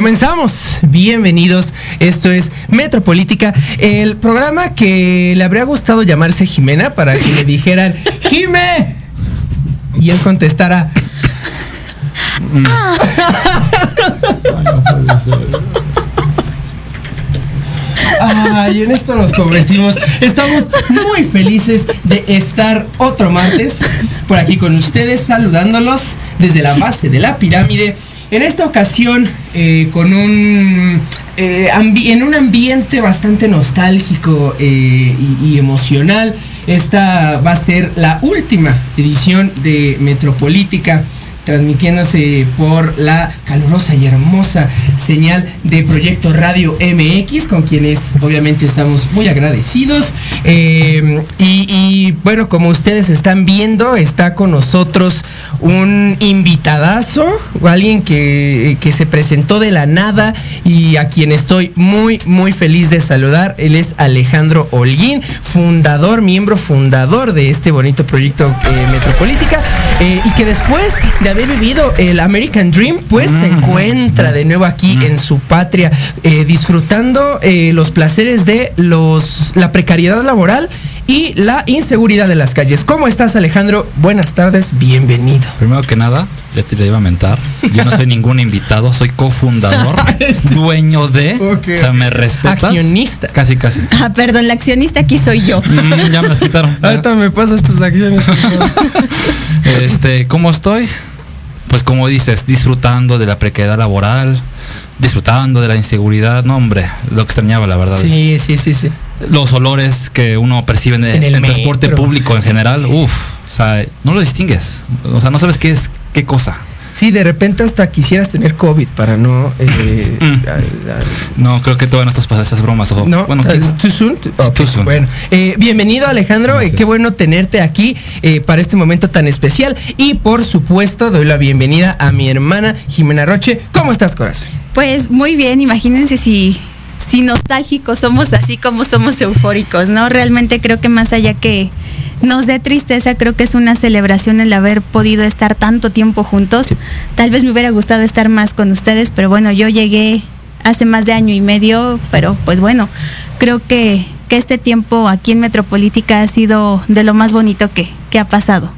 comenzamos. Bienvenidos. Esto es Metropolítica, el programa que le habría gustado llamarse Jimena para que le dijeran Jime y él contestara. Ay, en esto nos convertimos. Estamos muy felices de estar otro martes por aquí con ustedes, saludándolos desde la base de la pirámide. En esta ocasión, eh, con un. eh, en un ambiente bastante nostálgico eh, y emocional. Esta va a ser la última edición de Metropolítica transmitiéndose por la calurosa y hermosa señal de Proyecto Radio MX, con quienes obviamente estamos muy agradecidos. Eh, y, bueno, como ustedes están viendo, está con nosotros un invitadazo, alguien que, que se presentó de la nada y a quien estoy muy, muy feliz de saludar. Él es Alejandro Holguín, fundador, miembro fundador de este bonito proyecto eh, Metropolítica, eh, y que después de haber vivido el American Dream, pues se encuentra de nuevo aquí en su patria, eh, disfrutando eh, los placeres de los la precariedad laboral y la inseguridad de las calles. ¿Cómo estás, Alejandro? Buenas tardes, bienvenido. Primero que nada, ya te iba a mentar. Yo no soy ningún invitado, soy cofundador, dueño de. Ok. O sea, me respetas. Accionista. Casi, casi. Ah, perdón, la accionista aquí soy yo. Mm, ya me las quitaron. Ahorita me pasas tus acciones. Este, ¿cómo estoy? Pues como dices, disfrutando de la precariedad laboral, disfrutando de la inseguridad. No, hombre, lo extrañaba, la verdad. sí, sí, sí, sí. Los olores que uno percibe en el, En el transporte público en general, uff, o sea, no lo distingues. O sea, no sabes qué es qué cosa. Sí, de repente hasta quisieras tener COVID para no... eh, Mm. a- a- No, creo que todavía no estás pasando esas bromas. ojo. No, bueno, eh, ¿qué- too soon. Ok, Too soon. Bueno, eh, bienvenido Alejandro, eh, qué bueno tenerte aquí eh, para este momento tan especial y por supuesto doy la bienvenida a mi hermana Jimena Roche. ¿Cómo estás, corazón? Pues muy bien, imagínense si, si nostálgicos somos así como somos eufóricos, ¿no? Realmente creo que más allá que nos dé tristeza, creo que es una celebración el haber podido estar tanto tiempo juntos. Tal vez me hubiera gustado estar más con ustedes, pero bueno, yo llegué hace más de año y medio, pero pues bueno, creo que, que este tiempo aquí en Metropolítica ha sido de lo más bonito que, que ha pasado.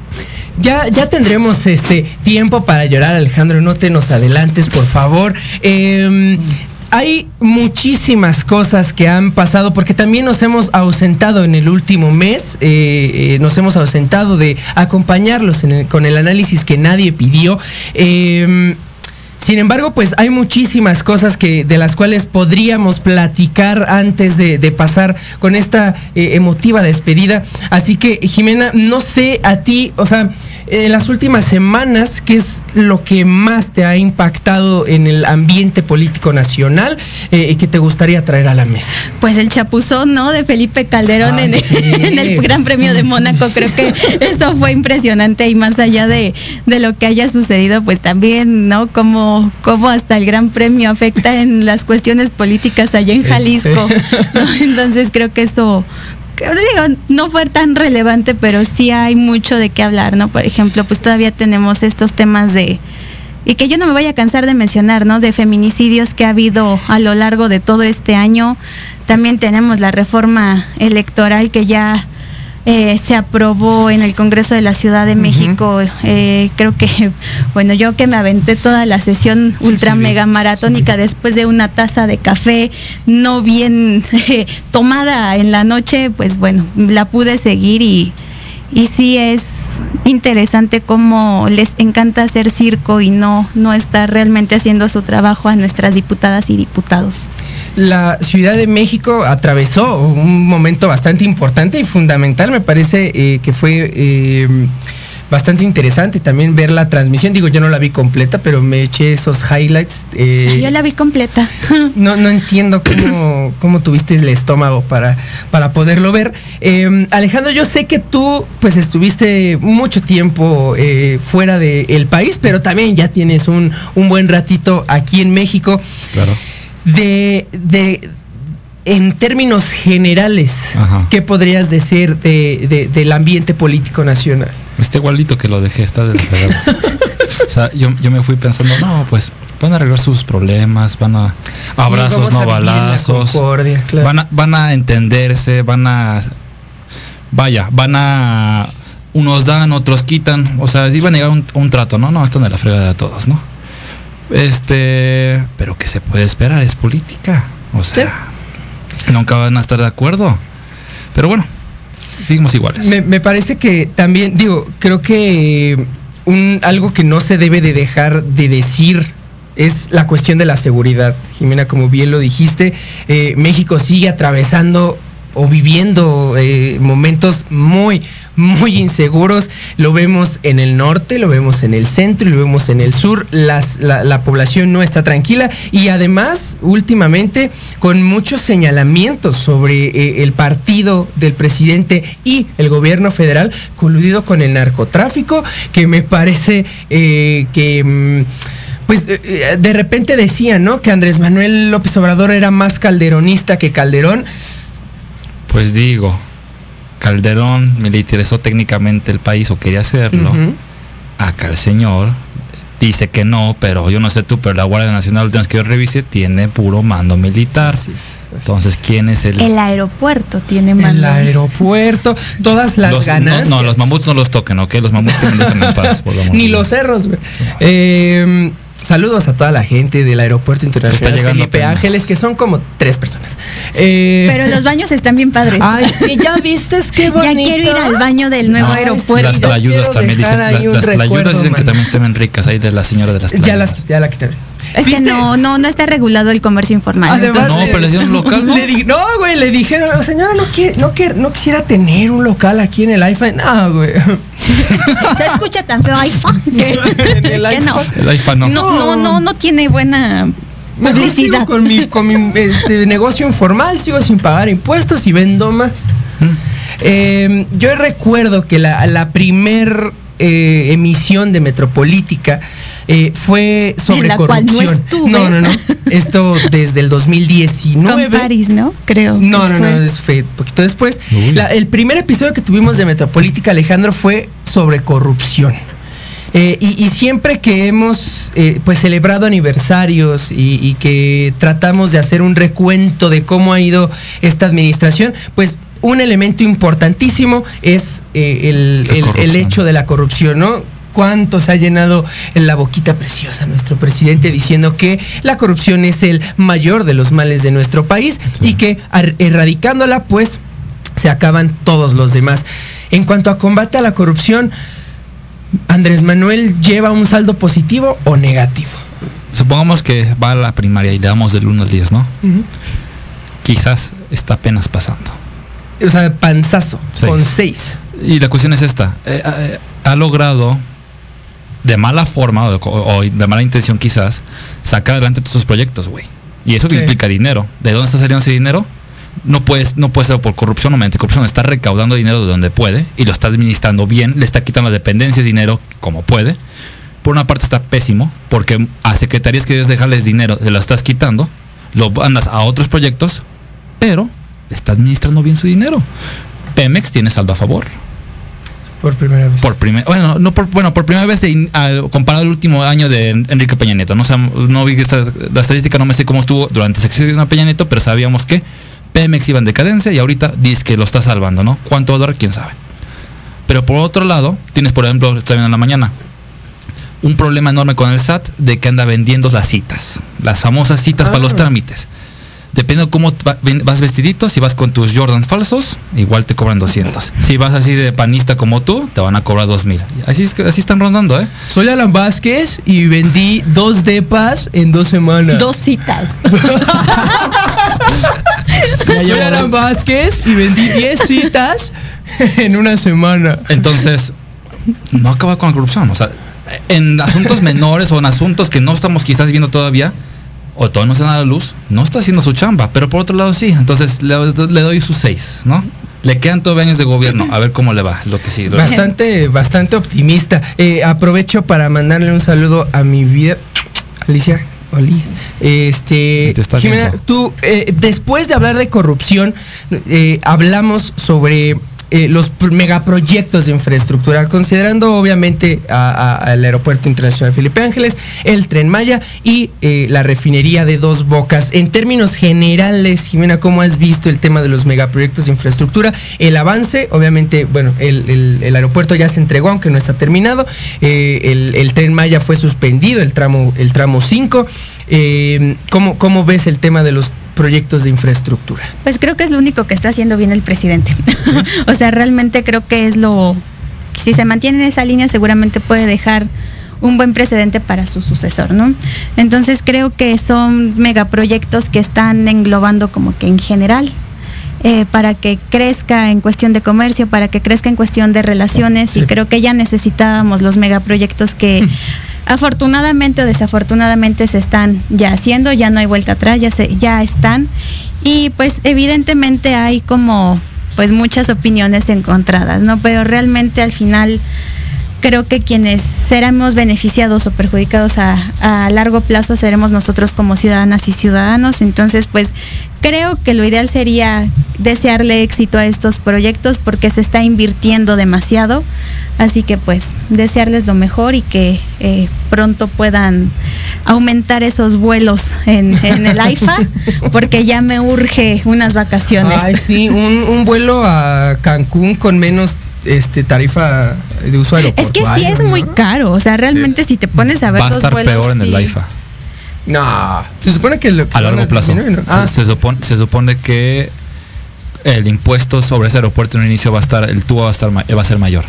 Ya, ya tendremos este tiempo para llorar, Alejandro. No te nos adelantes, por favor. Eh, hay muchísimas cosas que han pasado porque también nos hemos ausentado en el último mes. eh, eh, nos hemos ausentado de acompañarlos con el análisis que nadie pidió. Eh, sin embargo, pues hay muchísimas cosas que de las cuales podríamos platicar antes de, de pasar con esta eh, emotiva despedida. Así que, Jimena, no sé a ti, o sea, en las últimas semanas, ¿qué es lo que más te ha impactado en el ambiente político nacional eh, y que te gustaría traer a la mesa? Pues el chapuzón, ¿no? De Felipe Calderón en, sí. en el Gran Premio de Mónaco. Creo que eso fue impresionante y más allá de, de lo que haya sucedido, pues también, ¿no? Como, como hasta el Gran Premio afecta en las cuestiones políticas allá en Sí, Jalisco. Entonces creo que eso digo, no fue tan relevante, pero sí hay mucho de qué hablar, ¿no? Por ejemplo, pues todavía tenemos estos temas de y que yo no me vaya a cansar de mencionar, ¿no? De feminicidios que ha habido a lo largo de todo este año. También tenemos la reforma electoral que ya eh, se aprobó en el Congreso de la Ciudad de México. Eh, creo que, bueno, yo que me aventé toda la sesión ultra sí mega maratónica después de una taza de café no bien eh, tomada en la noche, pues bueno, la pude seguir y, y sí es interesante cómo les encanta hacer circo y no, no estar realmente haciendo su trabajo a nuestras diputadas y diputados. La Ciudad de México atravesó un momento bastante importante y fundamental, me parece eh, que fue eh, bastante interesante también ver la transmisión. Digo, yo no la vi completa, pero me eché esos highlights. eh, Ay, yo la vi completa. no, no entiendo cómo, cómo tuviste el estómago para, para poderlo ver. Eh, Alejandro, yo sé que tú pues estuviste mucho tiempo eh, fuera del país, pero también ya tienes un, un buen ratito aquí en México. Claro. De, de en términos generales, Ajá. ¿qué podrías decir de, de- del ambiente político nacional? Está igualito que lo dejé, está del fregado. O sea, yo, yo me fui pensando, no, pues van a arreglar sus problemas, van a abrazos, no balazos, claro. van, a, van a entenderse, van a, vaya, van a, unos dan, otros quitan, o sea, iban a llegar un, un trato, ¿no? No, están de la fregada de todos, ¿no? Este, pero ¿qué se puede esperar? Es política, o sea, nunca van a estar de acuerdo, pero bueno, seguimos iguales. Me, parece que también, digo, creo que un, algo que no se debe de dejar de decir es la cuestión de la seguridad. Jimena, como bien lo dijiste, eh, México sigue atravesando o viviendo eh, momentos muy, muy inseguros. Lo vemos en el norte, lo vemos en el centro y lo vemos en el sur. Las- la, la población no está tranquila y además, últimamente, con muchos señalamientos sobre eh, el partido del presidente y el gobierno federal coludido con el narcotráfico, que me parece eh, que... mm, pues eh, eh, de repente decían, ¿no? Que Andrés Manuel López Obrador era más calderonista que Calderón. Pues digo, Calderón militarizó técnicamente el país o quería hacerlo. Acá el señor dice que no, pero yo no sé tú, pero la Guardia Nacional, última vez que yo revise, tiene puro mando militar. Así es, así Entonces, ¿quién es el...? El aeropuerto tiene El mando. aeropuerto, todas las Los- ganancias. No, no, los mamuts no los toquen, ¿ok? Los mamuts que me dejan en paz, por el amor Ni los cerros, güey. Eh, saludos a toda la gente del aeropuerto internacional Está llegando Felipe apenas. Ángeles, que son como tres personas. Eh, Pero los baños están bien padres. Ay, sí, ya viste, qué bonito. ya quiero ir al baño del nuevo Ay, aeropuerto. Las Ya tlayudas también dicen, la- un las tlayudas dicen que también estén ricas, ahí de la señora de las Ya tlayudas. las, ya la quité. Es que no, no, no está regulado el comercio informal. Además, No, le- pero le dieron local, ¿no? Le di- no, güey, le dijeron, señora, no, quiere, no, quiere- no quisiera tener un local aquí en el iPhone. No, güey. Se escucha tan feo En el que no. iPhone. El iPhone no. No, no, no, no tiene buena Mejor sigo publicidad. con mi, con mi este, negocio informal, sigo sin pagar impuestos y vendo más. Eh, yo recuerdo que la, la primer eh, emisión de Metropolítica eh, fue sobre En la cual no corrupción. no, no, no. Esto desde el 2019. Con Paris, ¿no? Creo. No, no, fue. no, es- fue poquito después. La- el primer episodio que tuvimos de Metropolítica, Alejandro, fue sobre corrupción. Eh, y, y siempre que hemos eh, pues celebrado aniversarios y, y que tratamos de hacer un recuento de cómo ha ido esta administración, pues un elemento importantísimo es eh, el, hecho de la corrupción, ¿no? cuánto se ha llenado en la boquita preciosa nuestro presidente diciendo que la corrupción es el mayor de los males de nuestro país Sí. y que erradicándola pues se acaban todos los demás. En cuanto a combate a la corrupción, Andrés Manuel lleva un saldo positivo o negativo. Supongamos que va a la primaria y le damos del 1 al 10, ¿no? Quizás está apenas pasando. O sea, panzazo, Seis. con seis. Y la cuestión es esta. eh, eh, ha logrado, de mala forma o de, o de mala intención quizás, sacar adelante todos sus proyectos, güey. Y eso Sí. implica dinero. ¿De dónde está saliendo ese dinero? No puedes, no puede ser por corrupción o mediante corrupción. Está recaudando dinero de donde puede y lo está administrando bien. Le está quitando las dependencias dinero como puede. Por una parte está pésimo porque a secretarías que debes dejarles dinero, se lo estás quitando, lo mandas a otros proyectos, pero está administrando bien su dinero. Pemex tiene saldo a favor. Por primera vez. Por primera, bueno, no por, bueno, por primera vez de in- al- comparado al último año de En- Enrique Peña Nieto. No, Sab- no vi esta- la estadística, no me sé cómo estuvo durante el sexenio de Peña Nieto, pero sabíamos que Pemex iba en decadencia y ahorita dice que lo está salvando, ¿no? ¿Cuánto va a durar? ¿Quién sabe? Pero por otro lado, tienes, por ejemplo, estoy viendo en la mañana, un problema enorme con el SAT de que anda vendiendo las citas, las famosas citas para los Ah. trámites. Depende de cómo vas vestidito, si vas con tus Jordan falsos, igual te cobran 200. Si vas así de panista como tú, te van a cobrar 2000. Así, es que- así están rondando, ¿eh? Soy Alan Vázquez y vendí dos depas en dos semanas. Dos citas. Soy Alan Vázquez y vendí 10 citas en una semana. Entonces, no acaba con la corrupción. O sea, en asuntos menores o en asuntos que no estamos quizás viendo todavía, o todo no se da la luz, no está haciendo su chamba. Pero por otro lado sí. Entonces le, le doy sus seis, ¿no? Le quedan todavía años de gobierno, a ver cómo le va, lo que sí. Bastante, bastante optimista. Eh, aprovecho para mandarle un saludo a mi vida, Alicia. Oli. Este, Jimena, tú, eh, después de hablar de corrupción, eh, hablamos sobre eh, los megaproyectos de infraestructura, considerando obviamente al Aeropuerto Internacional Felipe Ángeles, el Tren Maya y eh, la refinería de Dos Bocas. En términos generales, Jimena, ¿cómo has visto el tema de los megaproyectos de infraestructura? El avance, obviamente, bueno, el, aeropuerto ya se entregó, aunque no está terminado. Eh, el, Tren Maya fue suspendido, el tramo, el tramo 5. ¿cómo, ¿Cómo ves el tema de los proyectos de infraestructura? Pues creo que es lo único que está haciendo bien el presidente. o sea, realmente creo que es lo... Si se mantiene en esa línea seguramente puede dejar un buen precedente para su sucesor, ¿no? Entonces creo que son megaproyectos que están englobando como que en general eh, para que crezca en cuestión de comercio, para que crezca en cuestión de relaciones y creo que ya necesitábamos los megaproyectos que afortunadamente o desafortunadamente se están ya haciendo, ya no hay vuelta atrás, ya, se, ya están. Y pues evidentemente hay como pues muchas opiniones encontradas, ¿no? Pero realmente al final creo que quienes seremos beneficiados o perjudicados a, a, largo plazo seremos nosotros como ciudadanas y ciudadanos. Entonces, pues creo que lo ideal sería desearle éxito a estos proyectos porque se está invirtiendo demasiado. Así que pues desearles lo mejor y que eh, pronto puedan aumentar esos vuelos en, el AIFA, porque ya me urge unas vacaciones. Ay, sí, un, vuelo a Cancún con menos este tarifa de usuario. Es que sí es muy caro, o sea, realmente si te pones a ver Va a estar peor en el AIFA. No, se supone que, a largo plazo. Ah. Se, supone, se supone que el impuesto sobre ese aeropuerto en un inicio va a estar, el tubo va a estar va a ser mayor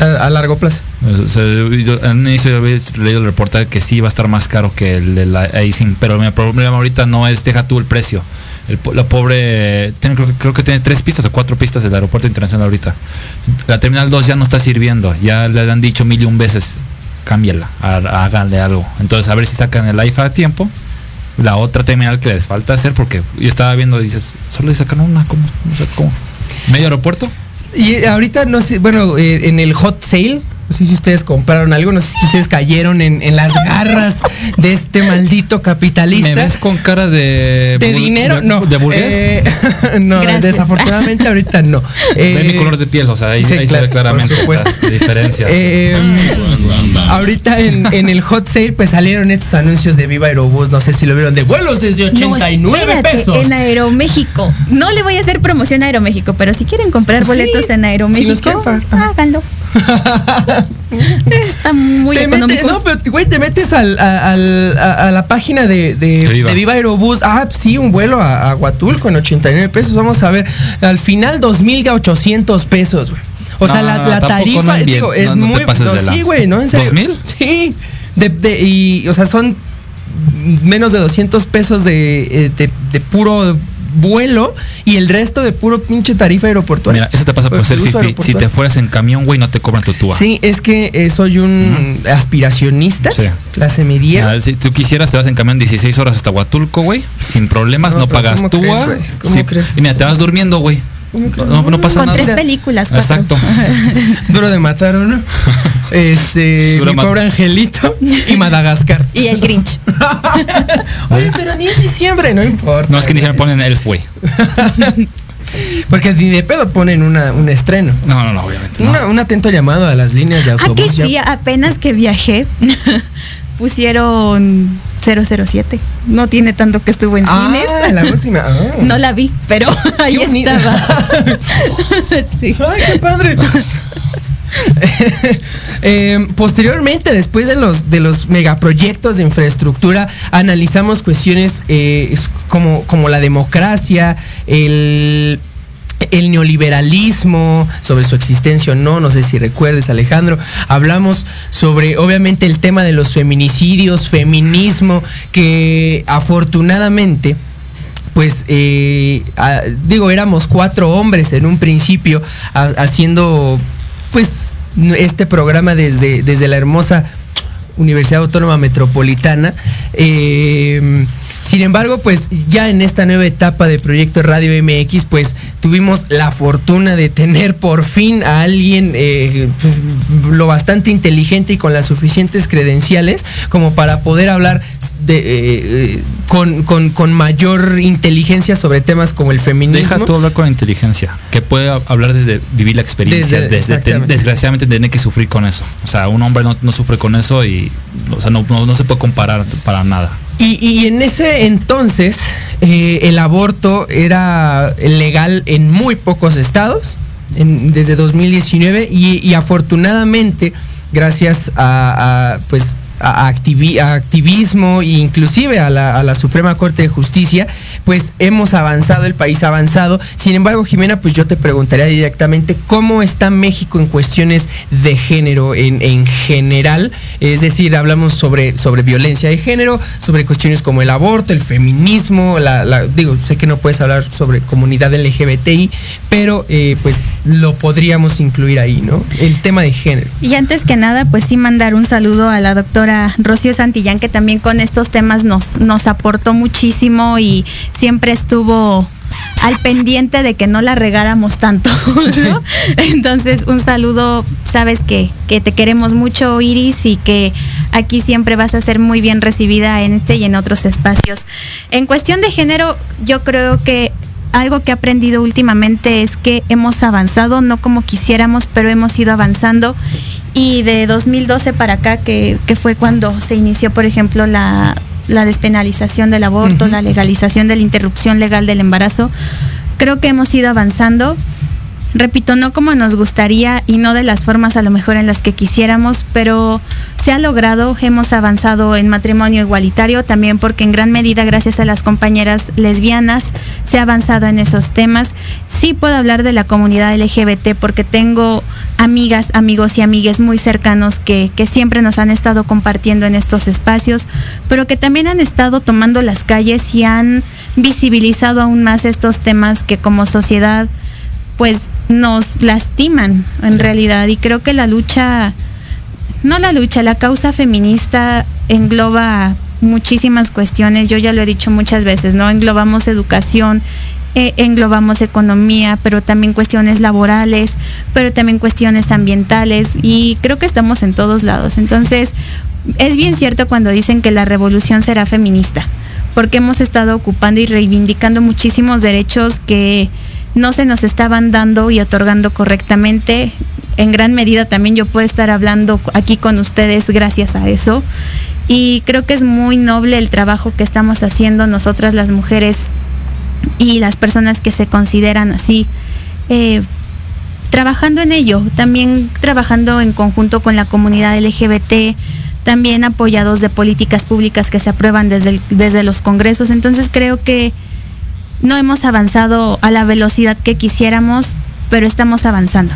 a largo plazo. en un inicio yo había leído el reportaje que sí va a estar más caro que el de la Aisin, pero mi problema ahorita no es deja tú el precio. la pobre, creo, que tiene tres pistas o cuatro pistas del aeropuerto internacional ahorita. La terminal 2 ya no está sirviendo, ya le han dicho mil y un veces, cámbiala, háganle algo. Entonces a ver si sacan el IFA a tiempo. La otra terminal que les falta hacer, porque yo estaba viendo, dices, solo le sacan una, ¿cómo? ¿cómo? ¿Medio aeropuerto? Y ahorita no sé, bueno, eh, en el hot sale no sé si ustedes compraron algo, no sé si ustedes cayeron en, las garras de este maldito capitalista. ¿Me ves con cara de... ¿De dinero? no. ¿De burgués? Eh, no, desafortunadamente ahorita no. Eh, mi color de piel, o sea, ahí, se ve claramente la diferencia. Eh, ahorita en, el hot sale pues salieron estos anuncios de Viva Aerobús, no sé si lo vieron, de vuelos desde 89 pesos. En Aeroméxico. No le voy a hacer promoción a Aeroméxico, pero si quieren comprar boletos en Aeroméxico, háganlo. Está muy económico. no, pero güey, te metes al, a, la página de, de, Viva. Aerobús. Ah, sí, un vuelo a, a, Huatulco en 89 pesos. Vamos a ver. Al final, 2.800 pesos, güey. O sea, la, tarifa, digo, es muy. sí, güey, ¿no? ¿En serio? ¿2.000? Sí. De, de, y, o sea, son menos de 200 pesos de, eh, de, de puro vuelo y el resto de puro pinche tarifa aeroportuaria. Mira, eso te pasa por ser fifi. Si te fueras en camión, güey, no te cobran tu túa. Sí, es que eh, soy un aspiracionista, sí. clase media. si tú quisieras, te vas en camión 16 horas hasta Huatulco, güey, sin problemas, no, pagas túa. ¿Cómo crees? Y mira, te vas durmiendo, güey. No, pasa Con nada. tres películas. Exacto. Duro de matar, ¿no? Este, mi pobre angelito y Madagascar. Y el Grinch. Oye, pero ni es diciembre, no importa. No es que ni se me ponen el fue. Porque ni de pedo ponen una, un estreno. No, no, no, obviamente. un atento llamado a las líneas de autobús. Ah, que sí, apenas que viajé, pusieron 007. No tiene tanto que estuvo en ah, cines. la última. Ah. No la vi, pero ahí estaba. sí. Ay, qué padre. Eh, posteriormente, después de los, de los megaproyectos de infraestructura, analizamos cuestiones eh, como, como la democracia, el el neoliberalismo, sobre su existencia o no, no sé si recuerdes Alejandro, hablamos sobre obviamente el tema de los feminicidios, feminismo, que afortunadamente pues eh, digo, éramos cuatro hombres en un principio haciendo pues este programa desde, desde la hermosa Universidad Autónoma Metropolitana. Eh, sin embargo, pues ya en esta nueva etapa de Proyecto Radio MX, pues tuvimos la fortuna de tener por fin a alguien eh, pues, lo bastante inteligente y con las suficientes credenciales como para poder hablar de, eh, con, mayor inteligencia sobre temas como el feminismo. Deja tú hablar con inteligencia, que puede hablar desde vivir la experiencia, desde, desgraciadamente tener que sufrir con eso. O sea, un hombre no, sufre con eso y o sea, no, no se puede comparar para nada. Y, en ese entonces eh, el aborto era legal en muy pocos estados, desde 2019, y, afortunadamente, gracias a, pues a, activismo e inclusive a la, Suprema Corte de Justicia, pues hemos avanzado, el país ha avanzado. Sin embargo, Jimena, pues yo te preguntaría directamente cómo está México en cuestiones de género en, en general. Es decir, hablamos sobre, sobre violencia de género, sobre cuestiones como el aborto, el feminismo, la, digo, sé que no puedes hablar sobre comunidad LGBTI, pero eh, pues lo podríamos incluir ahí, ¿no? El tema de género. Y antes que nada, pues sí mandar un saludo a la doctora Rocío Santillán, que también con estos temas nos, nos aportó muchísimo y siempre estuvo al pendiente de que no la regáramos tanto, Entonces, un saludo, sabes que, que te queremos mucho, Iris, y que aquí siempre vas a ser muy bien recibida en este y en otros espacios. En cuestión de género, yo creo que algo que he aprendido últimamente es que hemos avanzado, no como quisiéramos, pero hemos ido avanzando y de 2012 para acá, que, fue cuando se inició, por ejemplo, la, despenalización del aborto, la legalización de la interrupción legal del embarazo, creo que hemos ido avanzando. Repito, no como nos gustaría y no de las formas a lo mejor en las que quisiéramos, pero se ha logrado, hemos avanzado en matrimonio igualitario también porque en gran medida gracias a las compañeras lesbianas se ha avanzado en esos temas. Sí puedo hablar de la comunidad LGBT porque tengo amigas, amigos y amigues muy cercanos que, que siempre nos han estado compartiendo en estos espacios, pero que también han estado tomando las calles y han visibilizado aún más estos temas que como sociedad pues nos lastiman en realidad y creo que la lucha no la lucha, la causa feminista engloba muchísimas cuestiones, yo ya lo he dicho muchas veces, ¿no? Englobamos educación, eh, englobamos economía, pero también cuestiones laborales, pero también cuestiones ambientales y creo que estamos en todos lados. Entonces, es bien cierto cuando dicen que la revolución será feminista, porque hemos estado ocupando y reivindicando muchísimos derechos que no se nos estaban dando y otorgando correctamente en gran medida también yo puedo estar hablando aquí con ustedes gracias a eso. Y creo que es muy noble el trabajo que estamos haciendo nosotras las mujeres y las personas que se consideran así, eh, trabajando en ello, también trabajando en conjunto con la comunidad LGBT, también apoyados de políticas públicas que se aprueban desde, desde los congresos. Entonces creo que no hemos avanzado a la velocidad que quisiéramos, pero estamos avanzando.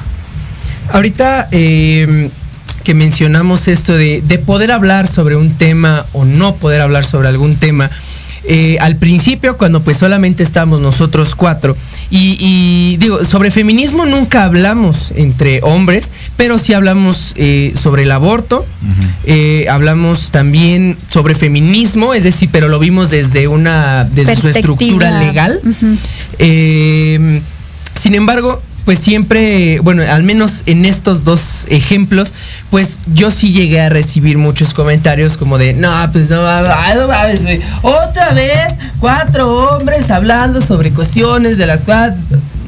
Ahorita eh, que mencionamos esto de, poder hablar sobre un tema o no poder hablar sobre algún tema, eh, al principio cuando pues solamente estamos nosotros cuatro y, digo sobre feminismo nunca hablamos entre hombres pero sí hablamos eh, sobre el aborto hablamos también sobre feminismo es decir pero lo vimos desde una desde su estructura legal. Sin embargo pues siempre, bueno, al menos en estos dos ejemplos, pues yo sí llegué a recibir muchos comentarios como de, no, pues no, no mames, güey, otra vez cuatro hombres hablando sobre cuestiones de las cuales...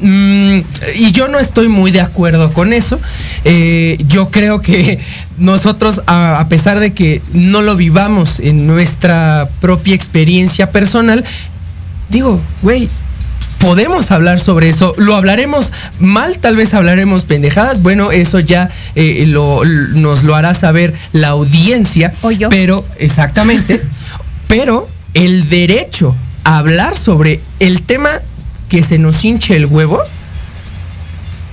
Mm, y yo no estoy muy de acuerdo con eso. Eh, yo creo que nosotros, a pesar de que no lo vivamos en nuestra propia experiencia personal, digo, güey, podemos hablar sobre eso. Lo hablaremos mal, tal vez hablaremos pendejadas. Bueno, eso ya eh, nos lo hará saber la audiencia. O yo. Pero, exactamente. pero el derecho a hablar sobre el tema que se nos hinche el huevo,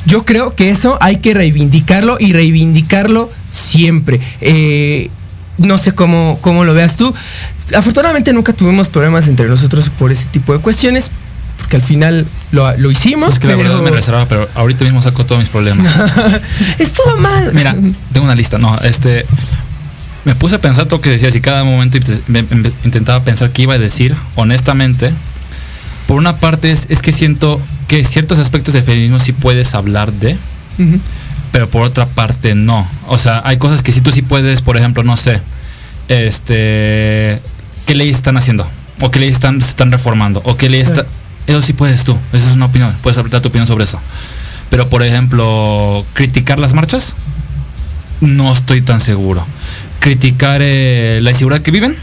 yo creo que eso hay que reivindicarlo y reivindicarlo siempre. Eh, no sé cómo, cómo lo veas tú. Afortunadamente nunca tuvimos problemas entre nosotros por ese tipo de cuestiones, que al final lo, lo hicimos. Es que la pero- verdad me reservaba, pero ahorita mismo saco todos mis problemas. Estuvo mal. Mira, tengo una lista. No, este. Me puse a pensar todo lo que decías y cada momento me- intentaba pensar qué iba a decir, honestamente. Por una parte es, es que siento que ciertos aspectos del feminismo sí puedes hablar de, pero por otra parte no. O sea, hay cosas que sí tú sí puedes, por ejemplo, no sé, este, qué leyes están haciendo, o qué leyes están, se están reformando, o qué leyes está- Eso sí puedes tú, esa es una opinión, puedes dar tu opinión sobre eso. Pero, por ejemplo, criticar las marchas, no estoy tan seguro. Criticar eh, la inseguridad que viven,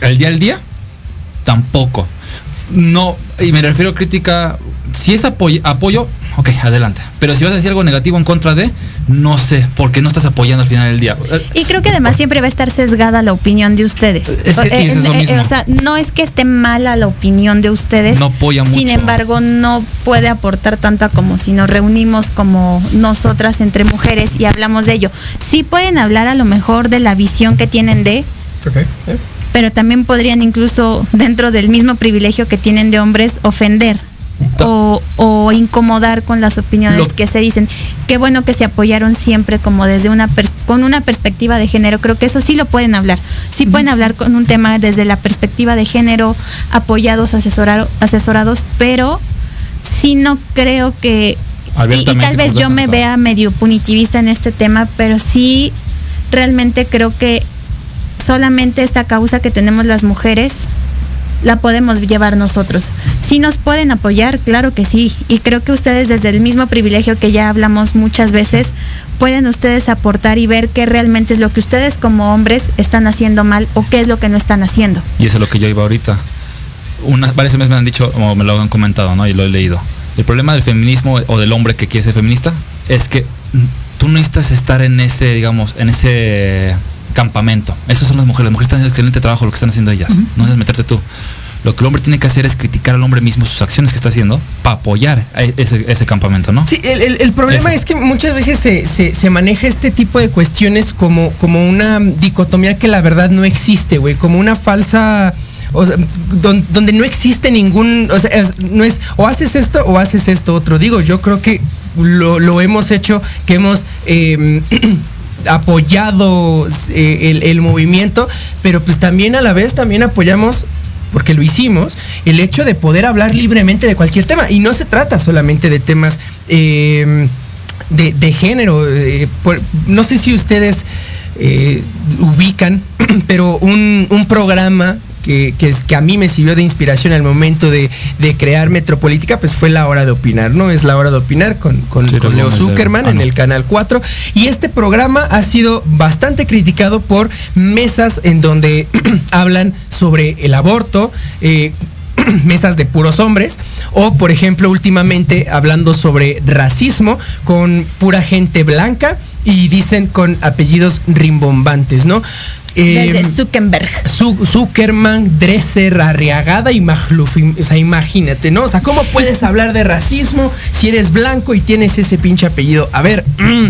el día al día, tampoco. No, y me refiero a crítica, si es apoyo, apoyo, ok, adelante. Pero si vas a decir algo negativo en contra de, no sé, porque no estás apoyando al final del día. Eh, Y creo que además siempre va a estar sesgada la opinión de ustedes. Es es eso mismo. o sea, no es que esté mala la opinión de ustedes. No apoya Sin embargo, no puede aportar tanto a como si nos reunimos como nosotras entre mujeres y hablamos de ello. Sí pueden hablar a lo mejor de la visión que tienen de, eh. pero también podrían incluso dentro del mismo privilegio que tienen de hombres ofender o, o incomodar con las opiniones Lo- que se dicen. Qué bueno que se apoyaron siempre como desde una con una perspectiva de género. Creo que eso sí lo pueden hablar. Sí pueden hablar con un tema desde la perspectiva de género, apoyados, asesorar- asesorados, pero sí no creo que y- y, tal vez yo me vea medio punitivista en este tema, pero sí realmente creo que solamente esta causa que tenemos las mujeres la podemos llevar nosotros. Si nos pueden apoyar, claro que sí. Y creo que ustedes desde el mismo privilegio que ya hablamos muchas veces, pueden ustedes aportar y ver qué realmente es lo que ustedes como hombres están haciendo mal o qué es lo que no están haciendo. Y eso es lo que yo iba ahorita. Unas, varias veces me han dicho, o me lo han comentado, ¿no? Y lo he leído. El problema del feminismo o del hombre que quiere ser feminista es que tú no necesitas estar en ese, digamos, en ese campamento. Esas son las mujeres. Las mujeres están haciendo excelente trabajo lo que están haciendo ellas. No necesitas meterte tú. Lo que el hombre tiene que hacer es criticar al hombre mismo sus acciones que está haciendo para apoyar e- ese, ese campamento, ¿no? Sí, el, el- el problema Eso. es que muchas veces se, se- se maneja este tipo de cuestiones como, como una dicotomía que la verdad no existe, güey, como una falsa... O sea, don- donde no existe ningún, o sea, es- no es o haces esto o haces esto otro. Digo, yo creo que lo, lo hemos hecho, que hemos eh, apoyado eh, el, movimiento, pero pues también a la vez también apoyamos porque lo hicimos, el hecho de poder hablar libremente de cualquier tema. Y no se trata solamente de temas eh, de, de género. eh, no sé si ustedes ubican, pero un, un programa que, que, a mí me sirvió de inspiración al momento de, de crear Metropolítica, pues fue La Hora de Opinar, ¿no? Es La Hora de Opinar con, con, Sí, con Leo Zuckerman ah, en no. el Canal 4. Y este programa ha sido bastante criticado por mesas en donde hablan sobre el aborto. eh, mesas de puros hombres o por ejemplo últimamente hablando sobre racismo con pura gente blanca y dicen con apellidos rimbombantes, ¿no? Eh, Desde Zuckerberg. Zu- Zuckerman, Dresser, Arriagada y Magluf. O sea, imagínate, ¿no? O sea, ¿cómo puedes hablar de racismo si eres blanco y tienes ese pinche apellido? A ver, mm,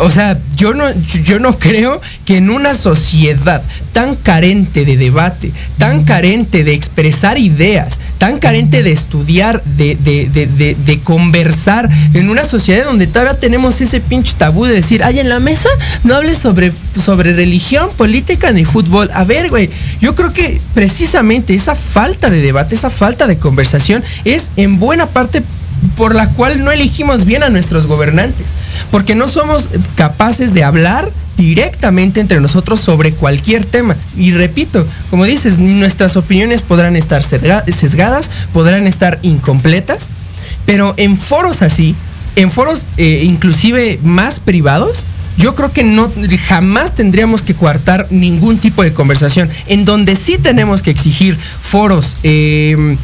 o sea, yo no, yo no creo que en una sociedad tan carente de debate, tan carente de expresar ideas, tan carente de estudiar, de, de, de, de- conversar, en una sociedad donde todavía tenemos ese pinche tabú de decir, ay, en la mesa no hables sobre, sobre religión, política ni fútbol. A ver, güey, yo creo que precisamente esa falta de debate, esa falta de conversación es en buena parte por la cual no elegimos bien a nuestros gobernantes, porque no somos capaces de hablar directamente entre nosotros sobre cualquier tema. Y repito, como dices, nuestras opiniones podrán estar sesga- sesgadas, podrán estar incompletas, pero en foros así, en foros eh, inclusive más privados, yo creo que no jamás tendríamos que coartar ningún tipo de conversación. En donde sí tenemos que exigir foros eh,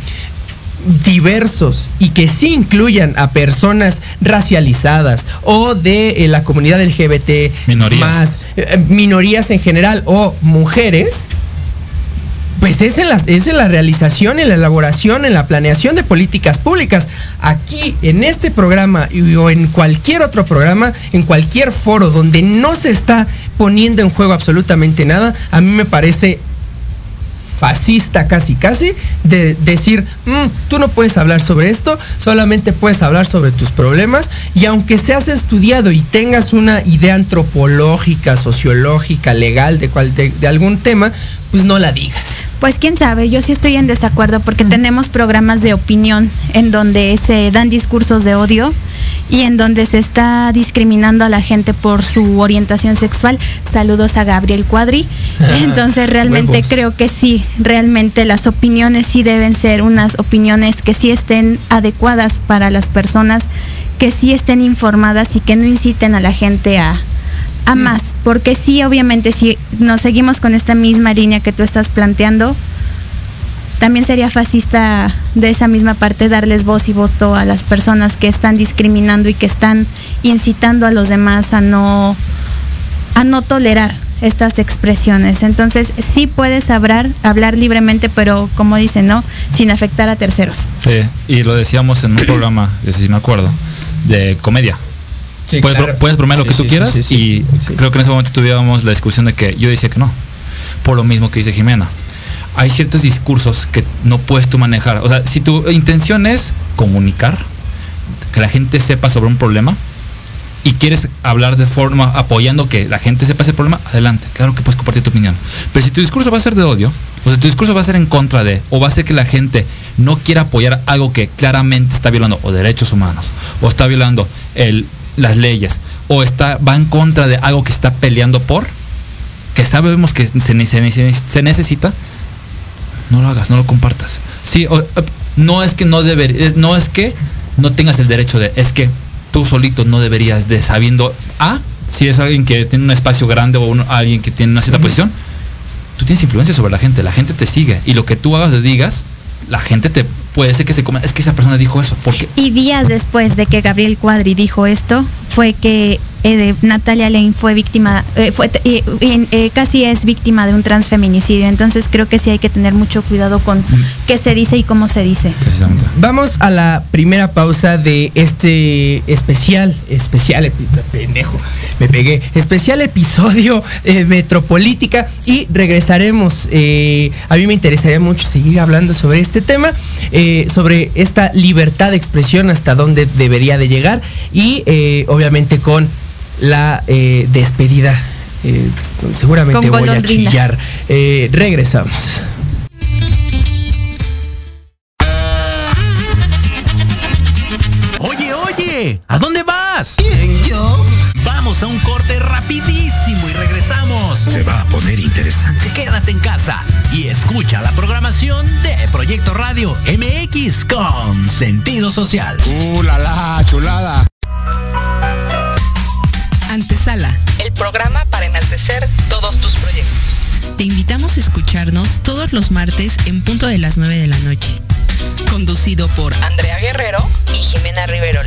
diversos y que sí incluyan a personas racializadas o de eh, la comunidad LGBT Minorías. más eh, minorías en general o mujeres pues es en, la, es en la realización, en la elaboración, en la planeación de políticas públicas. Aquí, en este programa y, o en cualquier otro programa, en cualquier foro donde no se está poniendo en juego absolutamente nada, a mí me parece fascista casi casi de decir, "Mm, tú no puedes hablar sobre esto, solamente puedes hablar sobre tus problemas y aunque seas estudiado y tengas una idea antropológica, sociológica, legal de, cual, de, de algún tema, pues no la digas. Pues quién sabe, yo sí estoy en desacuerdo porque tenemos programas de opinión en donde se dan discursos de odio y en donde se está discriminando a la gente por su orientación sexual. Saludos a Gabriel Cuadri. Entonces realmente Huevos. creo que sí, realmente las opiniones sí deben ser unas opiniones que sí estén adecuadas para las personas, que sí estén informadas y que no inciten a la gente a, a más, porque sí, obviamente, si nos seguimos con esta misma línea que tú estás planteando, también sería fascista de esa misma parte darles voz y voto a las personas que están discriminando y que están incitando a los demás a no a no tolerar estas expresiones. Entonces, sí puedes hablar, hablar libremente, pero como dicen, ¿no? Sin afectar a terceros. Sí, y lo decíamos en un programa, sí me acuerdo, de comedia. Sí, puedes, claro. bro- puedes bromear lo Sí, que tú sí, quieras sí, sí, y sí. creo que en ese momento tuviéramos la discusión de que yo decía que no, por lo mismo que dice Jimena. Hay ciertos discursos que no puedes tú manejar. O sea, si tu intención es comunicar, que la gente sepa sobre un problema y quieres hablar de forma apoyando que la gente sepa ese problema, adelante, claro que puedes compartir tu opinión. Pero si tu discurso va a ser de odio, o si tu discurso va a ser en contra de, o va a ser que la gente no quiera apoyar algo que claramente está violando o derechos humanos, o está violando el, las leyes, o está, va en contra de algo que está peleando por, que sabemos que se, se necesita, no lo hagas, no lo compartas. Sí, o- eh, no es que no deber, no es que no tengas el derecho de, es que tú solito no deberías de sabiendo a si es alguien que tiene un espacio grande o alguien que tiene una cierta posición, tú tienes influencia sobre la gente, la gente te sigue y lo que tú hagas o digas, la gente te puede ser que se coma, es que esa persona dijo eso, porque Y días después de que Gabriel Cuadri dijo esto, fue que eh, Natalia Lane fue víctima, eh, fue, eh, eh, eh, casi es víctima de un transfeminicidio. Entonces creo que sí hay que tener mucho cuidado con qué se dice y cómo se dice. precisamente. Vamos a la primera pausa de este especial, especial, pendejo, me pegué, especial episodio eh, Metropolítica y regresaremos. eh, a mí me interesaría mucho seguir hablando sobre este tema, sobre esta libertad de expresión, hasta dónde debería de llegar y eh, obviamente con la eh, despedida. eh, seguramente voy a chillar. Eh, regresamos. ¿A dónde vas? ¿Quién, yo? Vamos a un corte rapidísimo y regresamos. Se va a poner interesante. Quédate en casa y escucha la programación de Proyecto Radio MX con sentido social. ¡Uh, la, la, chulada! Antesala. el programa para enaltecer todos tus proyectos. Te invitamos a escucharnos todos los martes en punto de las 9 de la noche. Conducido por Andrea Guerrero y Jimena Riverol,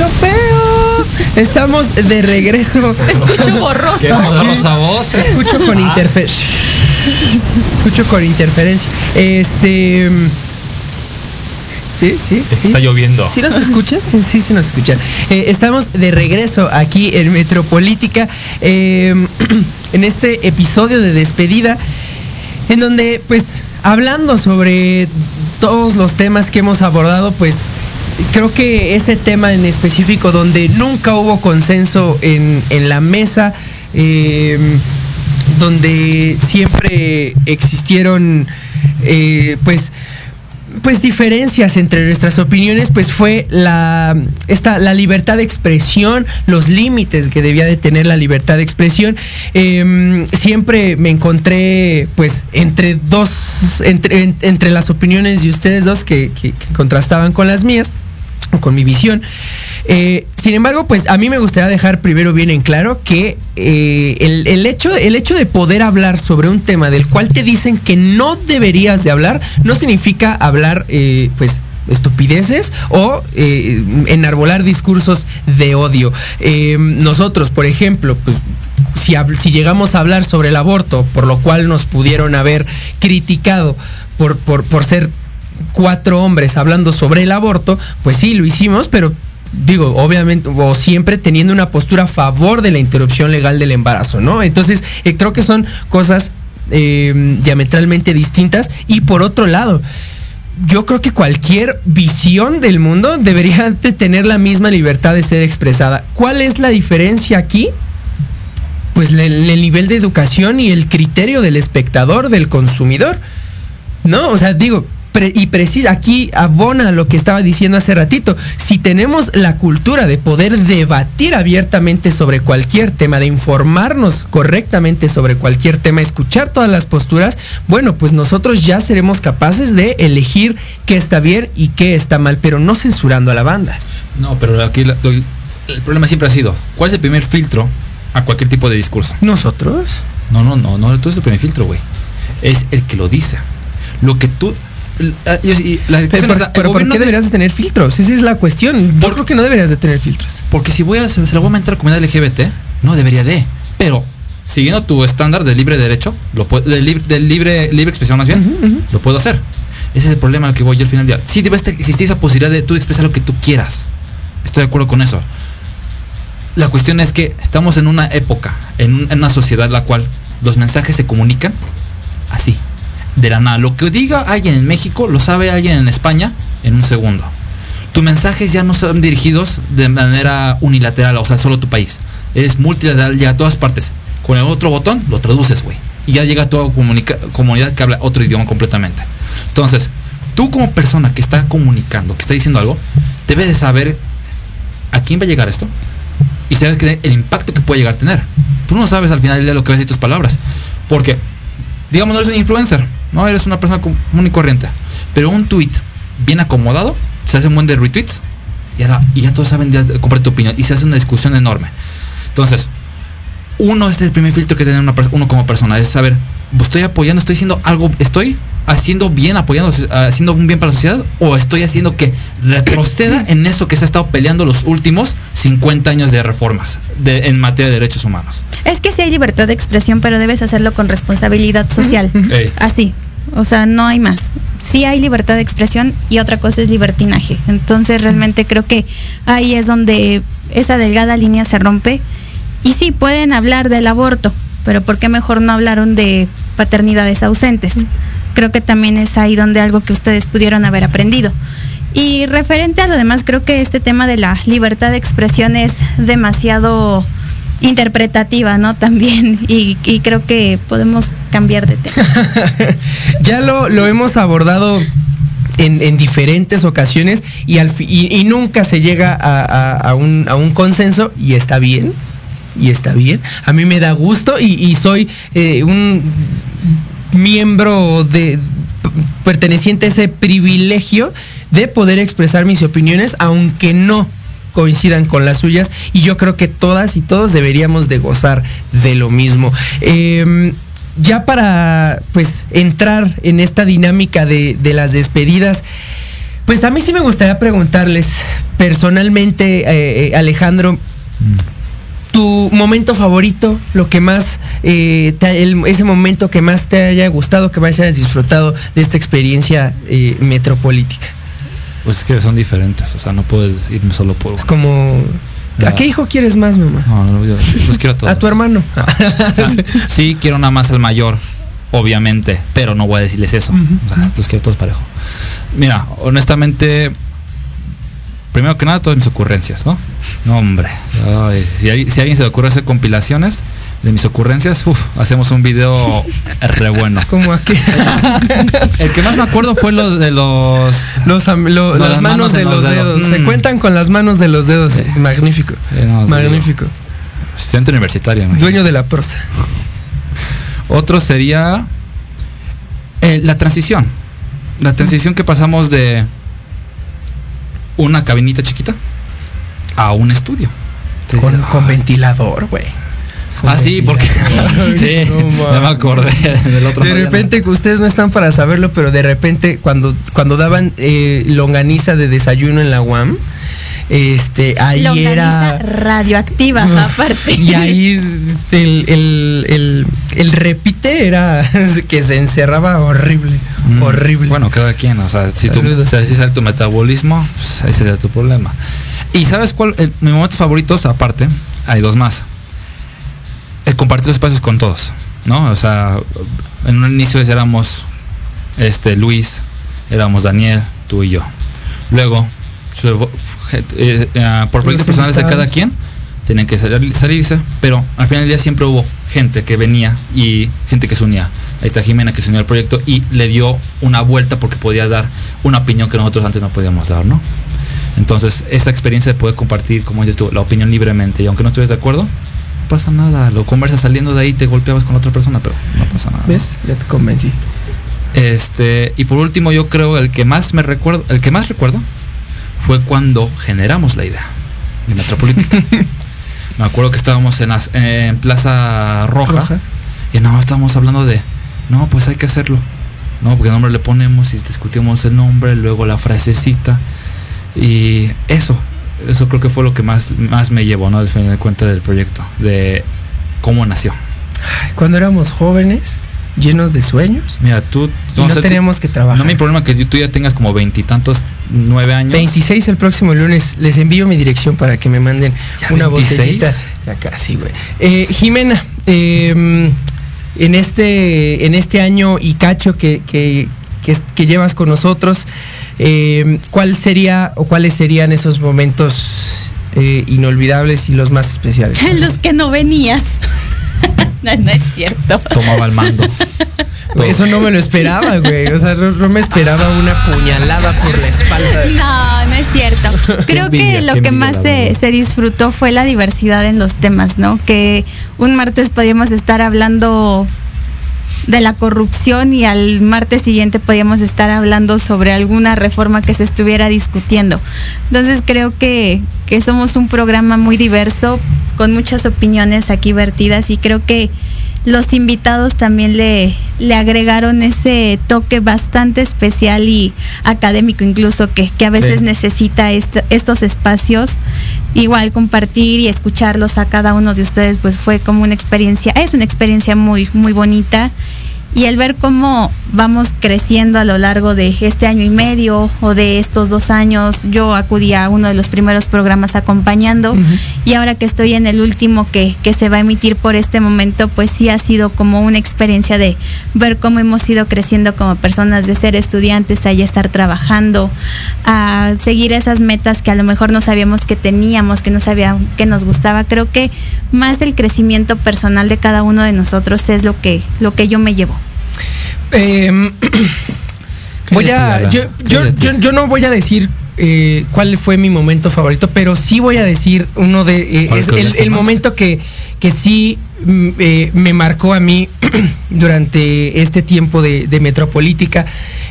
Escucho feo. Estamos de regreso. Escucho borroso. Qué poderosa voz. eh. Escucho con interferencia. Escucho con interferencia. Este. Sí, sí. sí. Está lloviendo. ¿Sí nos escuchas? Sí, sí nos escuchan. Eh, estamos de regreso aquí en Metropolítica. eh, en este episodio de despedida. en donde pues hablando sobre todos los temas que hemos abordado, pues creo que ese tema en específico donde nunca hubo consenso en, la mesa, eh, donde siempre existieron eh, pues pues diferencias entre nuestras opiniones pues fue la esta la libertad de expresión los límites que debía de tener la libertad de expresión. Eh, siempre me encontré pues entre dos entre, en- entre las opiniones de ustedes dos que, contrastaban con las mías con mi visión Eh, sin embargo, pues a mí me gustaría dejar primero bien en claro que eh, el, el hecho, el hecho de poder hablar sobre un tema del cual te dicen que no deberías de hablar, no significa hablar, eh, pues, estupideces o enarbolar discursos de odio. Nosotros, por ejemplo, pues si, si llegamos a hablar sobre el aborto, por lo cual nos pudieron haber criticado por, por, por ser cuatro hombres hablando sobre el aborto, pues sí, lo hicimos, pero digo, obviamente, o siempre teniendo una postura a favor de la interrupción legal del embarazo, ¿no? Entonces, eh, creo que son cosas eh, diametralmente distintas. Y por otro lado, yo creo que cualquier visión del mundo debería de tener la misma libertad de ser expresada. ¿Cuál es la diferencia aquí? Pues el nivel de educación y el criterio del espectador, del consumidor. ¿No? O sea, digo, pre- y precisa, aquí abona lo que estaba diciendo hace ratito. Si tenemos la cultura de poder debatir abiertamente sobre cualquier tema, de informarnos correctamente sobre cualquier tema, escuchar todas las posturas, bueno, pues nosotros ya seremos capaces de elegir qué está bien y qué está mal, pero no censurando a la banda. No, pero aquí lo- el problema siempre ha sido, ¿cuál es el primer filtro a cualquier tipo de discurso? ¿Nosotros? No, no, no, no, tú es el primer filtro, güey. Es el que lo dice. Lo que tú... ah, y- y la Pero, por- la- el pero ¿por gobierno qué de- deberías de tener filtros? Esa es la cuestión. Yo creo que no deberías de tener filtros. Porque si voy a, se, se lo voy a mentar a la comunidad LGBT, no debería de. Pero, siguiendo tu estándar de libre derecho, lo de, lib- de libre, libre expresión más bien, lo puedo hacer. Ese es el problema al que voy yo al final del día. Sí debe existir esa posibilidad de tú expresar lo que tú quieras. Estoy de acuerdo con eso. La cuestión es que estamos en una época, en, un- en una sociedad en la cual los mensajes se comunican así, de la nada. Lo que diga alguien en México lo sabe alguien en España en un segundo. Tus mensajes ya no son dirigidos de manera unilateral, o sea, solo tu país. Eres multilateral, llega a todas partes. Con el otro botón lo traduces, güey. Y ya llega a toda comunidad que habla otro idioma completamente. Entonces, tú como persona que está comunicando, que está diciendo algo, debes de saber a quién va a llegar esto y sabes que el impacto que puede llegar a tener. Tú no sabes al final día lo que vas a decir tus palabras. Porque, digamos, no eres un influencer, no eres una persona común y corriente. Pero un tweet bien acomodado, se hace un buen de retweets y, ahora- y ya todos saben comprar tu opinión y se hace una discusión enorme. Entonces, uno es el primer filtro que tiene una uno como persona, es saber, estoy apoyando, estoy haciendo algo, estoy haciendo bien, apoyando, haciendo un bien para la sociedad, o estoy haciendo que retroceda en eso que se ha estado peleando los últimos 50 años de reformas de- en materia de derechos humanos. Es que sí hay libertad de expresión, pero debes hacerlo con responsabilidad social. Así. O sea, no hay más. Sí hay libertad de expresión y otra cosa es libertinaje. Entonces realmente creo que ahí es donde esa delgada línea se rompe. Y sí, pueden hablar del aborto, pero ¿por qué mejor no hablaron de paternidades ausentes? Creo que también es ahí donde algo que ustedes pudieron haber aprendido. Y referente a lo demás, creo que este tema de la libertad de expresión es demasiado interpretativa, ¿no? También. Y, y creo que podemos cambiar de tema. ya lo, lo hemos abordado en, en diferentes ocasiones y, al y, nunca se llega a, a- a un, a un consenso y está bien. Y está bien. A mí me da gusto y, y soy eh, un miembro de perteneciente a ese privilegio de poder expresar mis opiniones aunque no coincidan con las suyas y yo creo que todas y todos deberíamos de gozar de lo mismo. Em, ya para pues entrar en esta dinámica de, las despedidas, pues a mí sí me gustaría preguntarles personalmente, eh, eh, Alejandro, tu momento favorito, lo que más, eh, ese momento que más te haya gustado, que más hayas disfrutado de esta experiencia metropolítica. Pues es que son diferentes, o sea, no puedes irme solo por Es como, ¿a qué hijo quieres más, mamá? No, no, yo los quiero a todos. A tu hermano. O sea, sí, quiero nada más al mayor. obviamente, pero no voy a decirles eso. O sea, los quiero todos parejo. Mira, honestamente, primero que nada, todas mis ocurrencias, ¿no? No, hombre. Ay, si, hay- si alguien se le ocurre hacer compilaciones de mis ocurrencias, uf, hacemos un video re bueno. Como aquí. El que más me acuerdo fue lo de los Los, am- lo- No, las, las manos, de los los dedos. dedos. Se Mm. cuentan con las manos de los dedos. Magnífico. Eh, no, Magnífico. centro universitario. imagínate. Dueño de la prosa. Otro sería eh, la transición. La transición que pasamos de una cabinita chiquita a un estudio. Con, con ventilador, güey. Ah, sí, porque sí, No, ya me acordé del otro. De repente, que ustedes no están para saberlo, pero de repente cuando, cuando daban eh, longaniza de desayuno en la UAM, este, ahí Longaniza era... radioactiva, aparte. Y ahí el, el, el, el repite era que se encerraba horrible, Mm, horrible. Bueno, cada quien, o sea, si tú Saludos. si así sale tu metabolismo, pues, ese era tu problema. Y sabes cuál, el, mis momentos favoritos, aparte, hay dos más. Compartir espacios con todos, ¿no? O sea, en un inicio éramos este Luis, éramos Daniel, tú y yo. Luego, su- eh, eh, por proyectos personales de cada quien, tenían que salir- salirse, pero al final del día siempre hubo gente que venía y gente que se unía. Ahí está Jimena que se unió al proyecto y le dio una vuelta porque podía dar una opinión que nosotros antes no podíamos dar, ¿no? Entonces, esa experiencia de poder compartir, como dices tú, la opinión libremente y aunque no estuvieras de acuerdo, pasa nada, lo conversas saliendo de ahí, te golpeabas con otra persona, pero no pasa nada. ¿Ves? Ya te convencí. Este, y por último, yo creo el que más me recuerdo, el que más recuerdo fue cuando generamos la idea de Metropolítica. me acuerdo que estábamos en, las- en Plaza Roja, Roja. y no, estábamos hablando de, no, pues hay que hacerlo. No, porque nombre le ponemos y discutimos el nombre, luego la frasecita. Y eso, eso creo que fue lo que más, más me llevó, ¿no? Al final de cuentas del proyecto, de cómo nació. Ay, Cuando éramos jóvenes, llenos de sueños, Mira, tú no sé si- teníamos que trabajar. No mi problema que tú ya tengas como veintitantos, nueve años. 26 el próximo lunes. Les envío mi dirección para que me manden ¿Ya una 26? botellita. Ya casi, güey. Eh, Jimena, eh, en este en este año y cacho que, que, que que llevas con nosotros, eh, ¿cuál sería o cuáles serían esos momentos eh, inolvidables y los más especiales? En los que no venías. no, no es cierto. Tomaba el mando. Güey, Eso no me lo esperaba, güey. O sea, no, no me esperaba una puñalada por la espalda. No, no es cierto. Creo envidia, que lo que más se, se disfrutó fue la diversidad en los temas, ¿no? Que un martes podíamos estar hablando de la corrupción y al martes siguiente podíamos estar hablando sobre alguna reforma que se estuviera discutiendo. Entonces creo que, que somos un programa muy diverso, con muchas opiniones aquí vertidas y creo que los invitados también le, le agregaron ese toque bastante especial y académico incluso que, que a veces Sí. necesita est- estos espacios. Igual compartir y escucharlos a cada uno de ustedes pues fue como una experiencia, es una experiencia muy, muy bonita. Y el ver cómo vamos creciendo a lo largo de este año y medio o de estos dos años, yo acudí a uno de los primeros programas acompañando y ahora que estoy en el último que, que se va a emitir por este momento, pues sí ha sido como una experiencia de ver cómo hemos ido creciendo como personas, de ser estudiantes a ya estar trabajando, a seguir esas metas que a lo mejor no sabíamos que teníamos, que no sabíamos que nos gustaba. Creo que más el crecimiento personal de cada uno de nosotros es lo que, lo que yo me llevo. Eh, voy a. Yo, ¿Qué yo, yo, yo no voy a decir eh, cuál fue mi momento favorito, pero sí voy a decir uno de. eh, ¿Cuál es el, más? momento que, que sí mm, eh, me marcó a mí durante este tiempo de, de Metropolítica.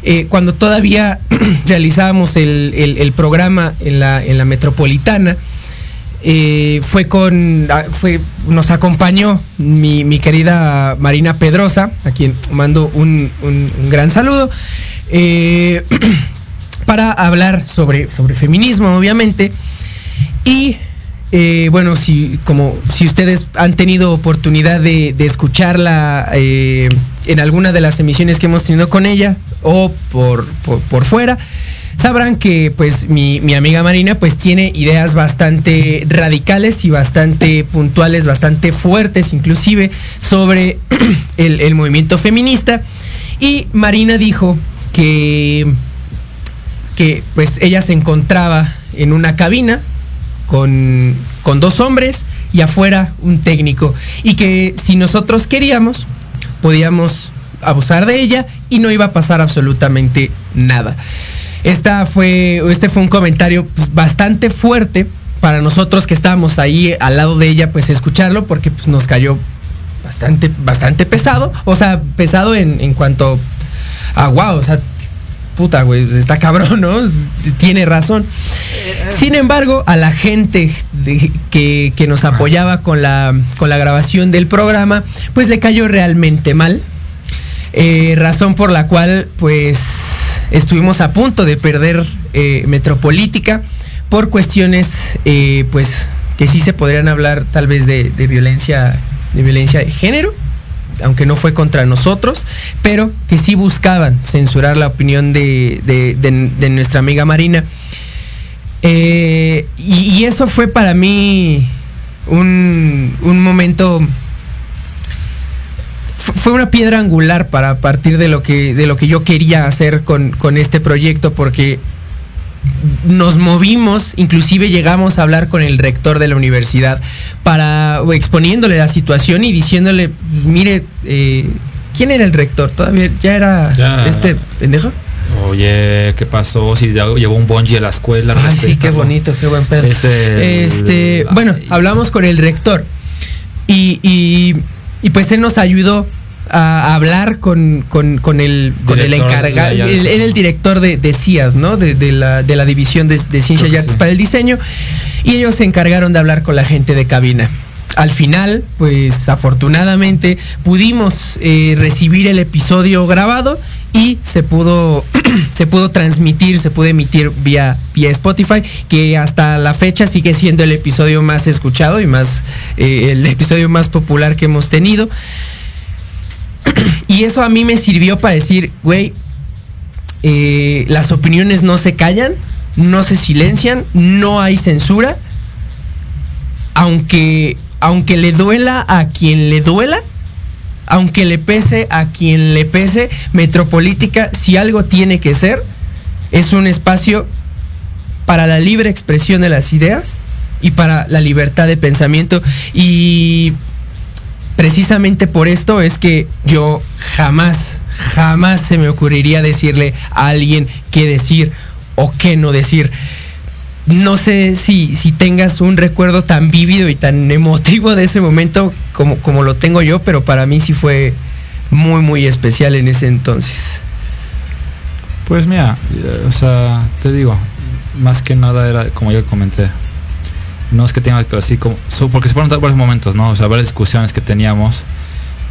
eh, cuando todavía realizábamos el, el- el programa en la, en la metropolitana, eh, fue con ah, fue nos acompañó mi, mi querida Marina Pedrosa a quien mando un, un- gran saludo eh, para hablar sobre sobre feminismo obviamente. Y eh, bueno si como si ustedes han tenido oportunidad de, de escucharla en alguna de las emisiones que hemos tenido con ella o por, por fuera sabrán que pues mi, mi amiga Marina pues tiene ideas bastante radicales y bastante puntuales, bastante fuertes inclusive sobre el, el movimiento feminista. Y Marina dijo que, que pues ella se encontraba en una cabina con, con dos hombres y afuera un técnico. Y que si nosotros queríamos, podíamos abusar de ella y no iba a pasar absolutamente nada. Esta fue, este fue un comentario bastante fuerte para nosotros que estábamos ahí al lado de ella, pues escucharlo, porque pues, nos cayó bastante, bastante pesado. O sea, pesado en, en cuanto a wow, o sea, puta, güey, está cabrón, ¿no? Tiene razón. Sin embargo, a la gente que, que nos apoyaba con la, con la grabación del programa, pues le cayó realmente mal. Eh, razón por la cual, pues, estuvimos a punto de perder eh, Metropolítica por cuestiones, eh, pues, que sí se podrían hablar tal vez de, violencia, de violencia de género aunque no fue contra nosotros, pero que sí buscaban censurar la opinión de, de- nuestra amiga Marina. Eh, y, y eso fue para mí un, un momento fue una piedra angular para partir de lo que de lo que yo quería hacer con, con este proyecto porque nos movimos, inclusive llegamos a hablar con el rector de la universidad para exponiéndole la situación y diciéndole, mire, eh, ¿quién era el rector? Todavía ya era Ya. este pendejo. Oye, ¿qué pasó? Si ya llevó un bungee a la escuela. Ay, sí, qué bonito, qué buen pedo. Es el- Este, bueno, hablamos con el rector y, y- y pues él nos ayudó a hablar con, con- con el, con el encargado, era el director de, de CIAS, ¿no? De, de la, de la división de, de Ciencia Creo y Artes sí. para el Diseño y ellos se encargaron de hablar con la gente de cabina. Al final, pues afortunadamente pudimos eh, recibir el episodio grabado y se pudo se pudo transmitir, se pudo emitir vía vía Spotify, que hasta la fecha sigue siendo el episodio más escuchado y más eh, el episodio más popular que hemos tenido. Y eso a mí me sirvió para decir, güey, eh, las opiniones no se callan, no se silencian, no hay censura. Aunque, aunque le duela a quien le duela, aunque le pese a quien le pese, Metropolítica, si algo tiene que ser, es un espacio para la libre expresión de las ideas y para la libertad de pensamiento. Y precisamente por esto es que yo jamás, jamás se me ocurriría decirle a alguien qué decir o qué no decir. No sé si, si tengas un recuerdo tan vívido y tan emotivo de ese momento como, como lo tengo yo, pero para mí sí fue muy, muy especial en ese entonces. Pues mira, eh, o sea, te digo, más que nada era como yo comenté. No es que tenga que así como, porque se fueron varios momentos, ¿no? O sea, varias discusiones que teníamos.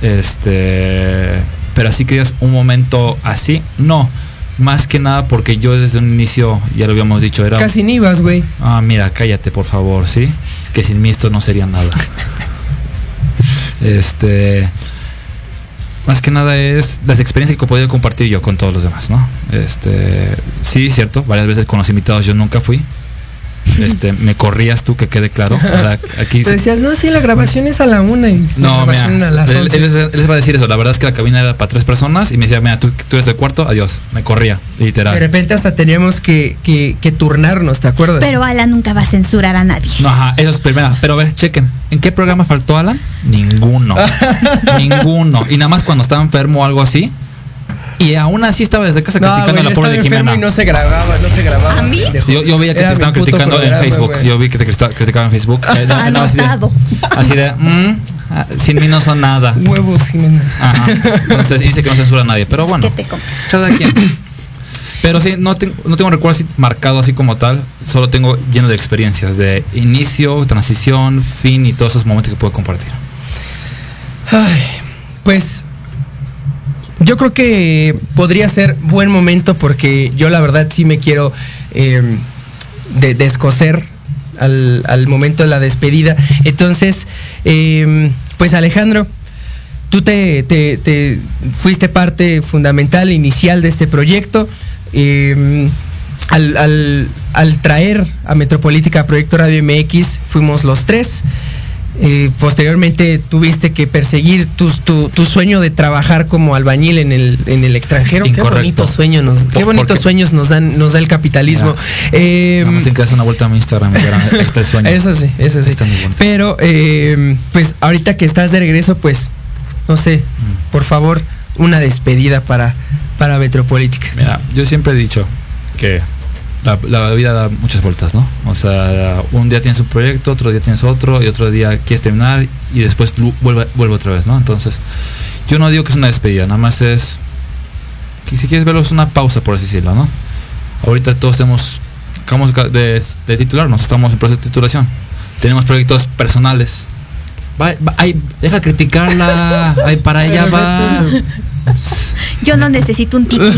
Este, pero así que digas un momento así, no. Más que nada porque yo desde un inicio, ya lo habíamos dicho, era Casi ni ibas, güey. Ah, mira, cállate, por favor, ¿sí? Que sin mí esto no sería nada. este. Más que nada es las experiencias que he podido compartir yo con todos los demás, ¿no? Este. Sí, cierto, varias veces con los invitados yo nunca fui. Este, me corrías tú, que quede claro. Ahora, aquí Te decías, no, sí, la grabación es a la una y la no, mira, grabación a las él, 11". él les- él les va a decir eso. La verdad es que la cabina era para tres personas y me decía, mira, tú, tú eres el cuarto, adiós. Me corría, literal. De repente hasta teníamos que, que, que turnarnos, ¿te acuerdas? Pero Alan nunca va a censurar a nadie. No, ajá, eso es primera. Pero a ver, chequen. ¿En qué programa faltó Alan? Ninguno. Ninguno. Y nada más cuando estaba enfermo o algo así. Y aún así estaba desde casa no, criticando güey, a la pobre de Jimena. y no se grababa, no se grababa. ¿A mí? Yo, yo veía que Era te estaban criticando en Facebook. güey. Yo vi que te criticaban en Facebook. Eh, no, no, así de- Anotado. Así de, mm, ah, sin mí no son nada. Huevos, Jimena. Ajá. Entonces dice que no censura a nadie. Pero bueno, ¿Qué te cada quien. Pero sí, no, tengo no tengo recuerdo así marcado así como tal. Solo tengo lleno de experiencias de inicio, transición, fin y todos esos momentos que puedo compartir. Ay, pues yo creo que podría ser buen momento porque yo la verdad sí me quiero de- descoser al, al momento de la despedida. Entonces, eh, pues Alejandro, tú te, te- te fuiste parte fundamental, inicial de este proyecto. Eh, al, al, al traer a Metropolítica Proyecto Radio MX, fuimos los tres. Eh, posteriormente tuviste que perseguir tu, tu, tu sueño de trabajar como albañil en el, en el extranjero. Incorrecto. Qué bonitos sueños nos, qué ¿Por bonitos sueños nos dan, nos da el capitalismo. Mira, Eh, en que das una vuelta a mi Instagram este sueño. eso sí, eso sí. Está muy bonito. Pero, eh, pues ahorita que estás de regreso, pues, no sé, Mm. por favor, una despedida para, para Metropolítica. Mira, yo siempre he dicho que la, la vida da muchas vueltas, ¿no? O sea, un día tienes un proyecto, otro día tienes otro, y otro día quieres terminar y después vuelve, vuelve otra vez, ¿no? Entonces, yo no digo que es una despedida, nada más es que si quieres verlo es una pausa, por así decirlo, ¿no? Ahorita todos tenemos, acabamos de, de titularnos, estamos en proceso de titulación, tenemos proyectos personales. Va, va- ay, deja criticarla, ay, para allá va. Yo no necesito un título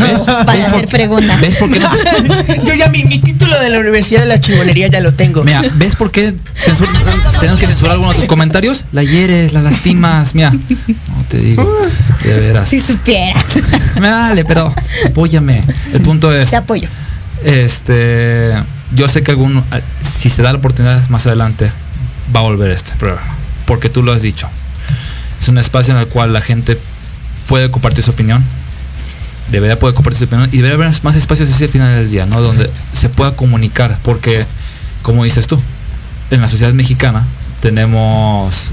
para hacer fregona. ¿Ves por qué no? Yo ya mi, mi título de la Universidad de la Chingonería ya lo tengo. Mira, ¿ves por qué censur- tenemos que censurar algunos de tus comentarios? La hieres, la lastimas, mira. No te digo, de veras. Si supieras. Me vale, pero apóyame. El punto es, Te apoyo. este, yo sé que algún, si se da la oportunidad más adelante, va a volver este programa, porque tú lo has dicho. Es un espacio en el cual la gente puede compartir su opinión, debería poder compartir su opinión y debería haber más espacios así al final del día, ¿no? Donde se pueda comunicar, porque, como dices tú, en la sociedad mexicana tenemos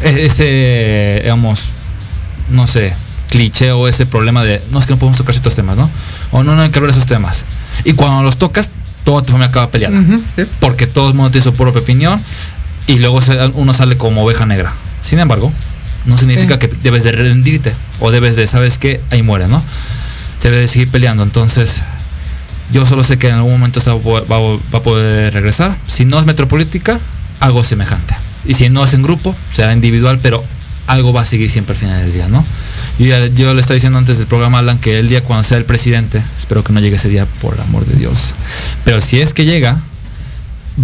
e- ese, digamos, no sé, cliché o ese problema de, no es que no podemos tocar ciertos temas, ¿no? O no, no hay que hablar de esos temas. Y cuando los tocas, toda tu familia acaba peleada. Sí. Porque todo el mundo tiene su propia opinión y luego uno sale como oveja negra. Sin embargo, no significa Sí. que debes de rendirte o debes de, ¿sabes qué? Ahí muere, ¿no? Se debe de seguir peleando. Entonces, yo solo sé que en algún momento va, a po- va a- va a poder regresar. Si no es metropolítica, algo semejante. Y si no es en grupo, será individual, pero algo va a seguir siempre al final del día, ¿no? Yo, ya- yo le estaba diciendo antes del programa, Alan, que el día cuando sea el presidente, espero que no llegue ese día, por el amor de Dios. Pero si es que llega,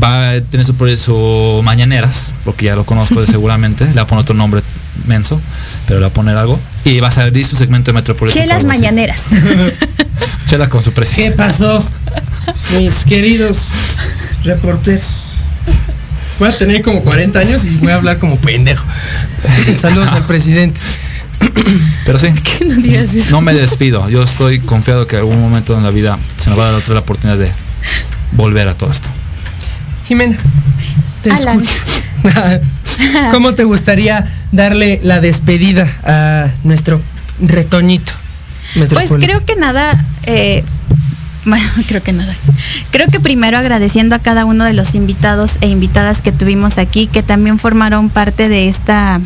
va a tener su, su mañaneras, porque ya lo conozco de seguramente, le va a poner otro nombre menso, pero le va a poner algo. Y va a salir su segmento de Metropolitano. Chelas mañaneras. Chelas con su ¿Qué presidente. pasó, mis queridos reporteros? Voy a tener como 40 años y voy a hablar como pendejo. Saludos al presidente. Pero sí, no digas eso. no me despido. Yo estoy confiado que algún momento en la vida se nos va a dar otra la oportunidad de volver a todo esto. Jimena, te Alan. escucho. ¿Cómo te gustaría darle la despedida a nuestro retoñito? Pues creo que nada, eh, bueno, creo que nada. Creo que primero agradeciendo a cada uno de los invitados e invitadas que tuvimos aquí, que también formaron parte de esta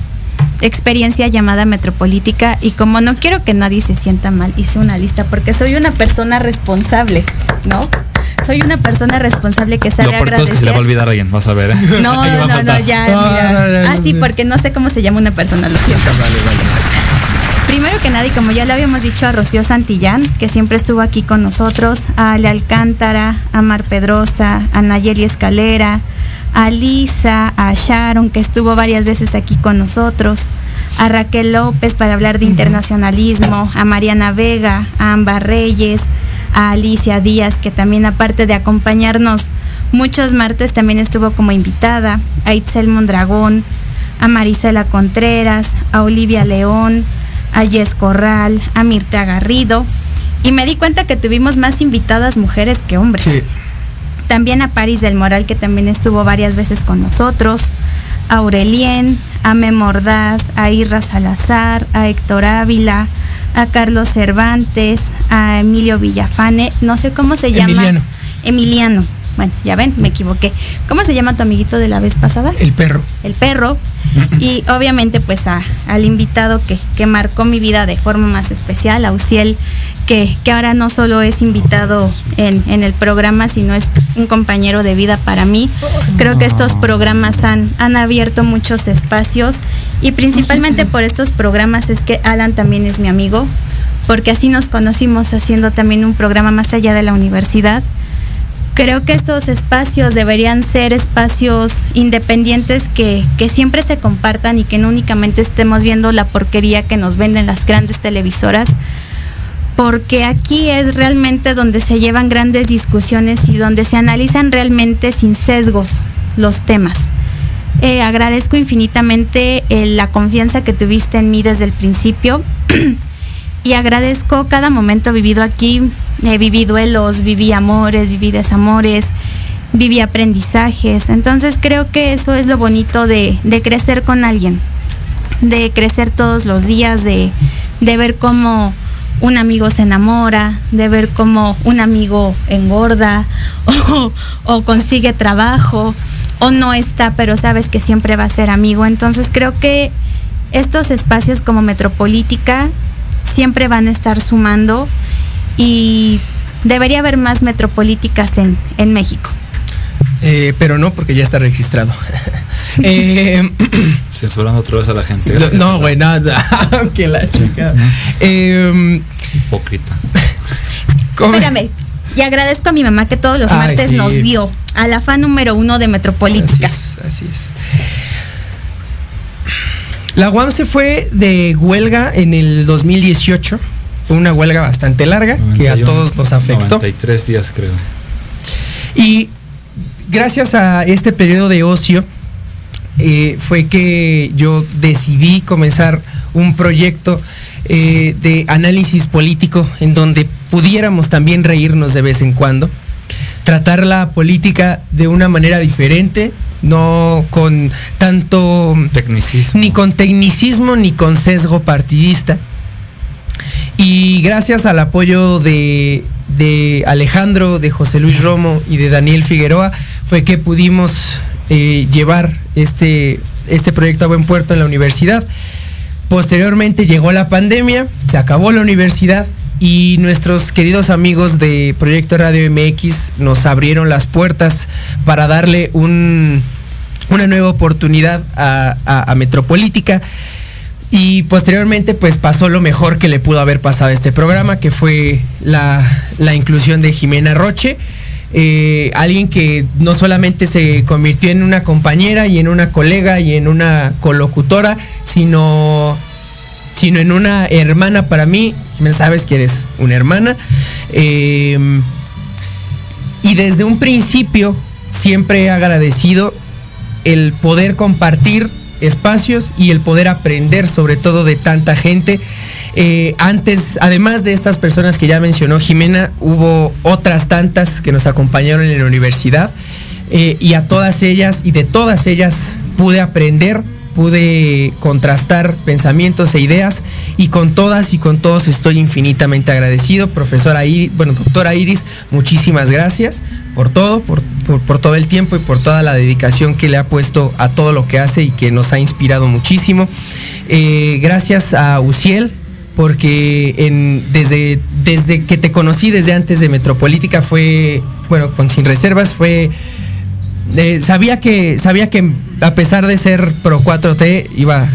experiencia llamada Metropolítica y como no quiero que nadie se sienta mal, hice una lista porque soy una persona responsable, ¿no? Soy una persona responsable que Lo sabe de todo es que se le va a agradecer. olvidar a alguien, vas a ver. ¿eh? No, Ahí va a no, no, ya, Ah, mira. Ah, sí, porque no sé cómo se llama una persona, lo siento. Vale, vale. Primero que nada, y como ya le habíamos dicho a Rocío Santillán, que siempre estuvo aquí con nosotros, a Ale Alcántara, a Mar Pedrosa, a Nayeli Escalera, a Lisa, a Sharon, que estuvo varias veces aquí con nosotros, a Raquel López para hablar de internacionalismo, a Mariana Vega, a Amba Reyes, a Alicia Díaz, que también aparte de acompañarnos muchos martes también estuvo como invitada, a Itzel Mondragón, a Marisela Contreras, a Olivia León, a Jess Corral, a Mirta Garrido. Y me di cuenta que tuvimos más invitadas mujeres que hombres. Sí. También a Paris del Moral, que también estuvo varias veces con nosotros. A Aurelien, a Memordaz, a Irra Salazar, a Héctor Ávila, a Carlos Cervantes, a Emilio Villafane, no sé cómo se llama. Emiliano. Emiliano. Bueno, ya ven, me equivoqué. ¿Cómo se llama tu amiguito de la vez pasada? El perro. el perro y obviamente pues a- al invitado que, que marcó mi vida de forma más especial, a Uciel, que, que ahora no solo es invitado en, en el programa, sino es un compañero de vida para mí. Creo que estos programas han, han abierto muchos espacios y principalmente por estos programas es que Alan también es mi amigo, porque así nos conocimos haciendo también un programa más allá de la universidad. Creo que estos espacios deberían ser espacios independientes que, que siempre se compartan y que no únicamente estemos viendo la porquería que nos venden las grandes televisoras, porque aquí es realmente donde se llevan grandes discusiones y donde se analizan realmente sin sesgos los temas. Eh, agradezco infinitamente eh, la confianza que tuviste en mí desde el principio y agradezco cada momento vivido aquí. Viví duelos, viví amores, viví desamores, viví aprendizajes. Entonces creo que eso es lo bonito de, de crecer con alguien, de crecer todos los días, de, de ver cómo un amigo se enamora, de ver cómo un amigo engorda o consigue trabajo o no está, pero sabes que siempre va a ser amigo. Entonces creo que estos espacios como Metropolítica siempre van a estar sumando y debería haber más metropolíticas en, en México. Eh, pero no, porque ya está registrado. Eh, Censurando otra vez a la gente. no, no, güey, nada. que la chica. Eh, Hipócrita. ¿cómo? Espérame. Y agradezco a mi mamá que todos los Ay, martes sí. nos vio a la fan número uno de Así Metropolítica. es, así es. La UAM se fue de huelga en el 2018. Fue una huelga bastante larga que a 91, todos nos afectó. 93 días creo. Y gracias a este periodo de ocio eh, fue que yo decidí comenzar un proyecto eh, de análisis político en donde pudiéramos también reírnos de vez en cuando, tratar la política de una manera diferente, no con tanto Tecnicismo. ni con tecnicismo ni con sesgo partidista. Y gracias al apoyo de, de Alejandro, de José Luis Romo y de Daniel Figueroa fue que pudimos eh, llevar este, este proyecto a buen puerto en la universidad. Posteriormente llegó la pandemia, se acabó la universidad y nuestros queridos amigos de Proyecto Radio MX nos abrieron las puertas para darle un, una nueva oportunidad a, Metropolítica. Y posteriormente pues pasó lo mejor que le pudo haber pasado a este programa, que fue la, la inclusión de Jimena Roche. eh, alguien que no solamente se convirtió en una compañera y en una colega y en una colocutora, sino, sino en una hermana para mí. Sabes que eres una hermana. Eh, y desde un principio siempre he agradecido el poder compartir espacios y el poder aprender sobre todo de tanta gente. Eh, antes, además de estas personas que ya mencionó Jimena, hubo otras tantas que nos acompañaron en la universidad eh, y a todas ellas y de todas ellas pude aprender, pude contrastar pensamientos e ideas y con todas y con todos estoy infinitamente agradecido. Profesora Iris, bueno, doctora Iris, muchísimas gracias por todo, por, por, todo el tiempo y por toda la dedicación que le ha puesto a todo lo que hace y que nos ha inspirado muchísimo. Eh, gracias a Uciel, porque desde, desde que te conocí, desde antes de Metropolítica, fue, bueno, con Sin Reservas, fue eh, sabía que sabía que a pesar de ser pro 4T iba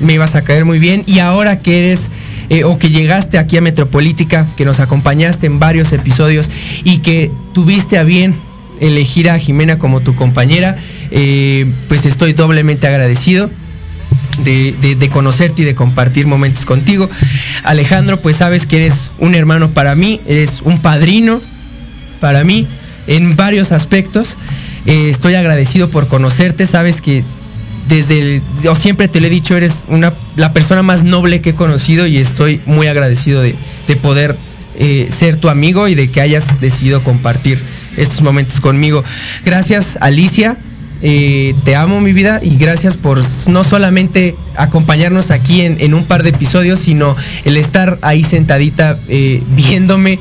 me ibas a caer muy bien y ahora que eres eh, o que llegaste aquí a Metropolítica, que nos acompañaste en varios episodios y que tuviste a bien elegir a Jimena como tu compañera, eh, pues estoy doblemente agradecido. De, conocerte y de compartir momentos contigo. Alejandro, pues sabes que eres un hermano para mí, eres un padrino para mí en varios aspectos. Eh, estoy agradecido por conocerte, sabes que desde el, yo siempre te lo he dicho, eres una, la persona más noble que he conocido y estoy muy agradecido de, de poder eh, ser tu amigo y de que hayas decidido compartir estos momentos conmigo. Gracias Alicia, eh, te amo mi vida y gracias por no solamente acompañarnos aquí en, en un par de episodios, sino el estar ahí sentadita viéndome,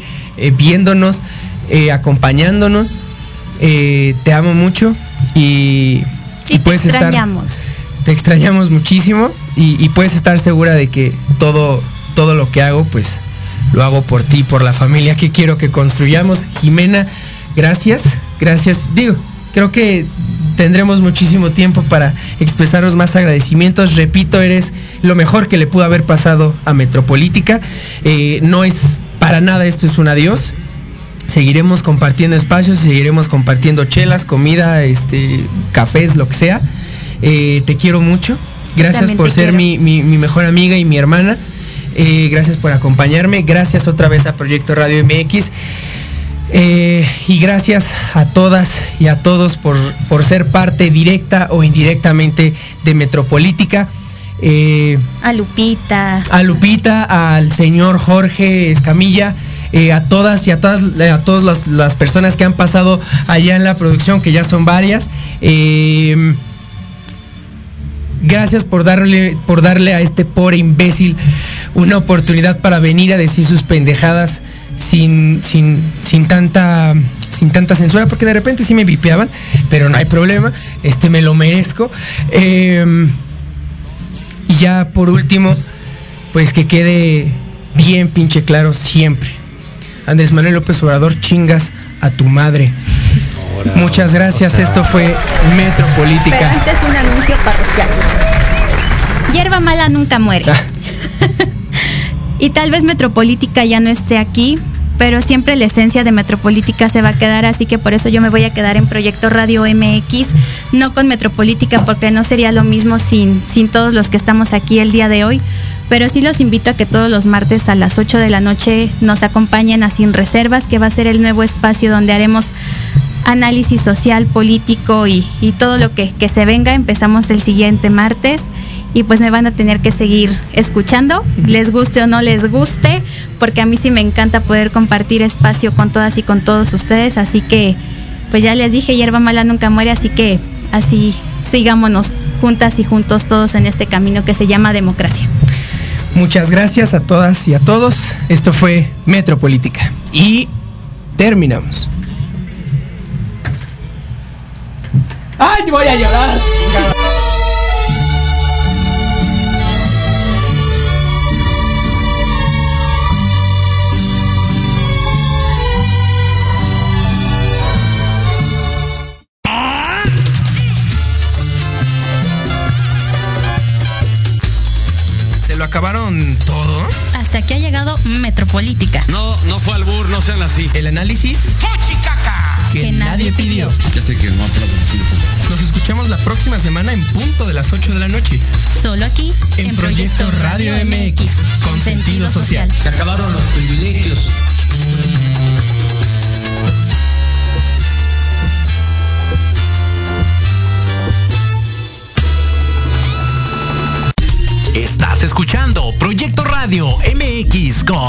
viéndonos, acompañándonos. Eh, te amo mucho y, Y te puedes estar extrañamos. te extrañamos muchísimo y, y puedes estar segura de que todo, todo lo que hago, pues lo hago por ti, por la familia que quiero que construyamos. Jimena, gracias, gracias. Digo, creo que tendremos muchísimo tiempo para expresarnos más agradecimientos. Repito, eres lo mejor que le pudo haber pasado a Metropolítica. Eh, no es para nada, esto es un adiós seguiremos compartiendo espacios, seguiremos compartiendo chelas, comida, este, cafés, lo que sea. Eh, te quiero mucho. Gracias por ser mi, mi- mi mejor amiga y mi hermana. Eh, gracias por acompañarme. Gracias otra vez a Proyecto Radio MX. Eh, y gracias a todas y a todos por, por ser parte directa o indirectamente de Metropolítica. Eh, A Lupita. a Lupita, al señor Jorge Escamilla, eh, a todas y a todas a todas las, las personas que han pasado allá en la producción, que ya son varias. Eh, gracias por darle, por darle a este pobre imbécil una oportunidad para venir a decir sus pendejadas sin, sin, sin tanta sin tanta censura, porque de repente sí me vipeaban, pero no hay problema, este me lo merezco. Eh, y ya por último, pues que quede bien pinche claro siempre. Andrés Manuel López Obrador, chingas a tu madre. Muchas gracias, esto fue Pero Metropolítica. antes un anuncio parroquial. Hierba mala nunca muere. Ah. y tal vez Metropolítica ya no esté aquí, pero siempre la esencia de Metropolítica se va a quedar, así que por eso yo me voy a quedar en Proyecto Radio MX, no con Metropolítica, porque no sería lo mismo sin, sin todos los que estamos aquí el día de hoy. Pero sí los invito a que todos los martes a las 8 de la noche nos acompañen a Sin Reservas, que va a ser el nuevo espacio donde haremos análisis social, político y, y todo lo que, que se venga. Empezamos el siguiente martes y pues me van a tener que seguir escuchando, les guste o no les guste, porque a mí sí me encanta poder compartir espacio con todas y con todos ustedes. Así que, pues ya les dije, hierba mala nunca muere, así que así sigámonos juntas y juntos todos en este camino que se llama democracia. Muchas gracias a todas y a todos. Esto fue Metropolítica. Y terminamos. ¡Ay, voy a llorar! Acabaron todo? Hasta aquí ha llegado Metropolítica. No, no fue albur, no sean así. El análisis Que nadie pidió. Ya sé que no Nos escuchamos la próxima semana en punto de las 8 de la noche Solo aquí en Proyecto Radio MX con sentido social. Se acabaron los privilegios. Escuchando Proyecto Radio MX con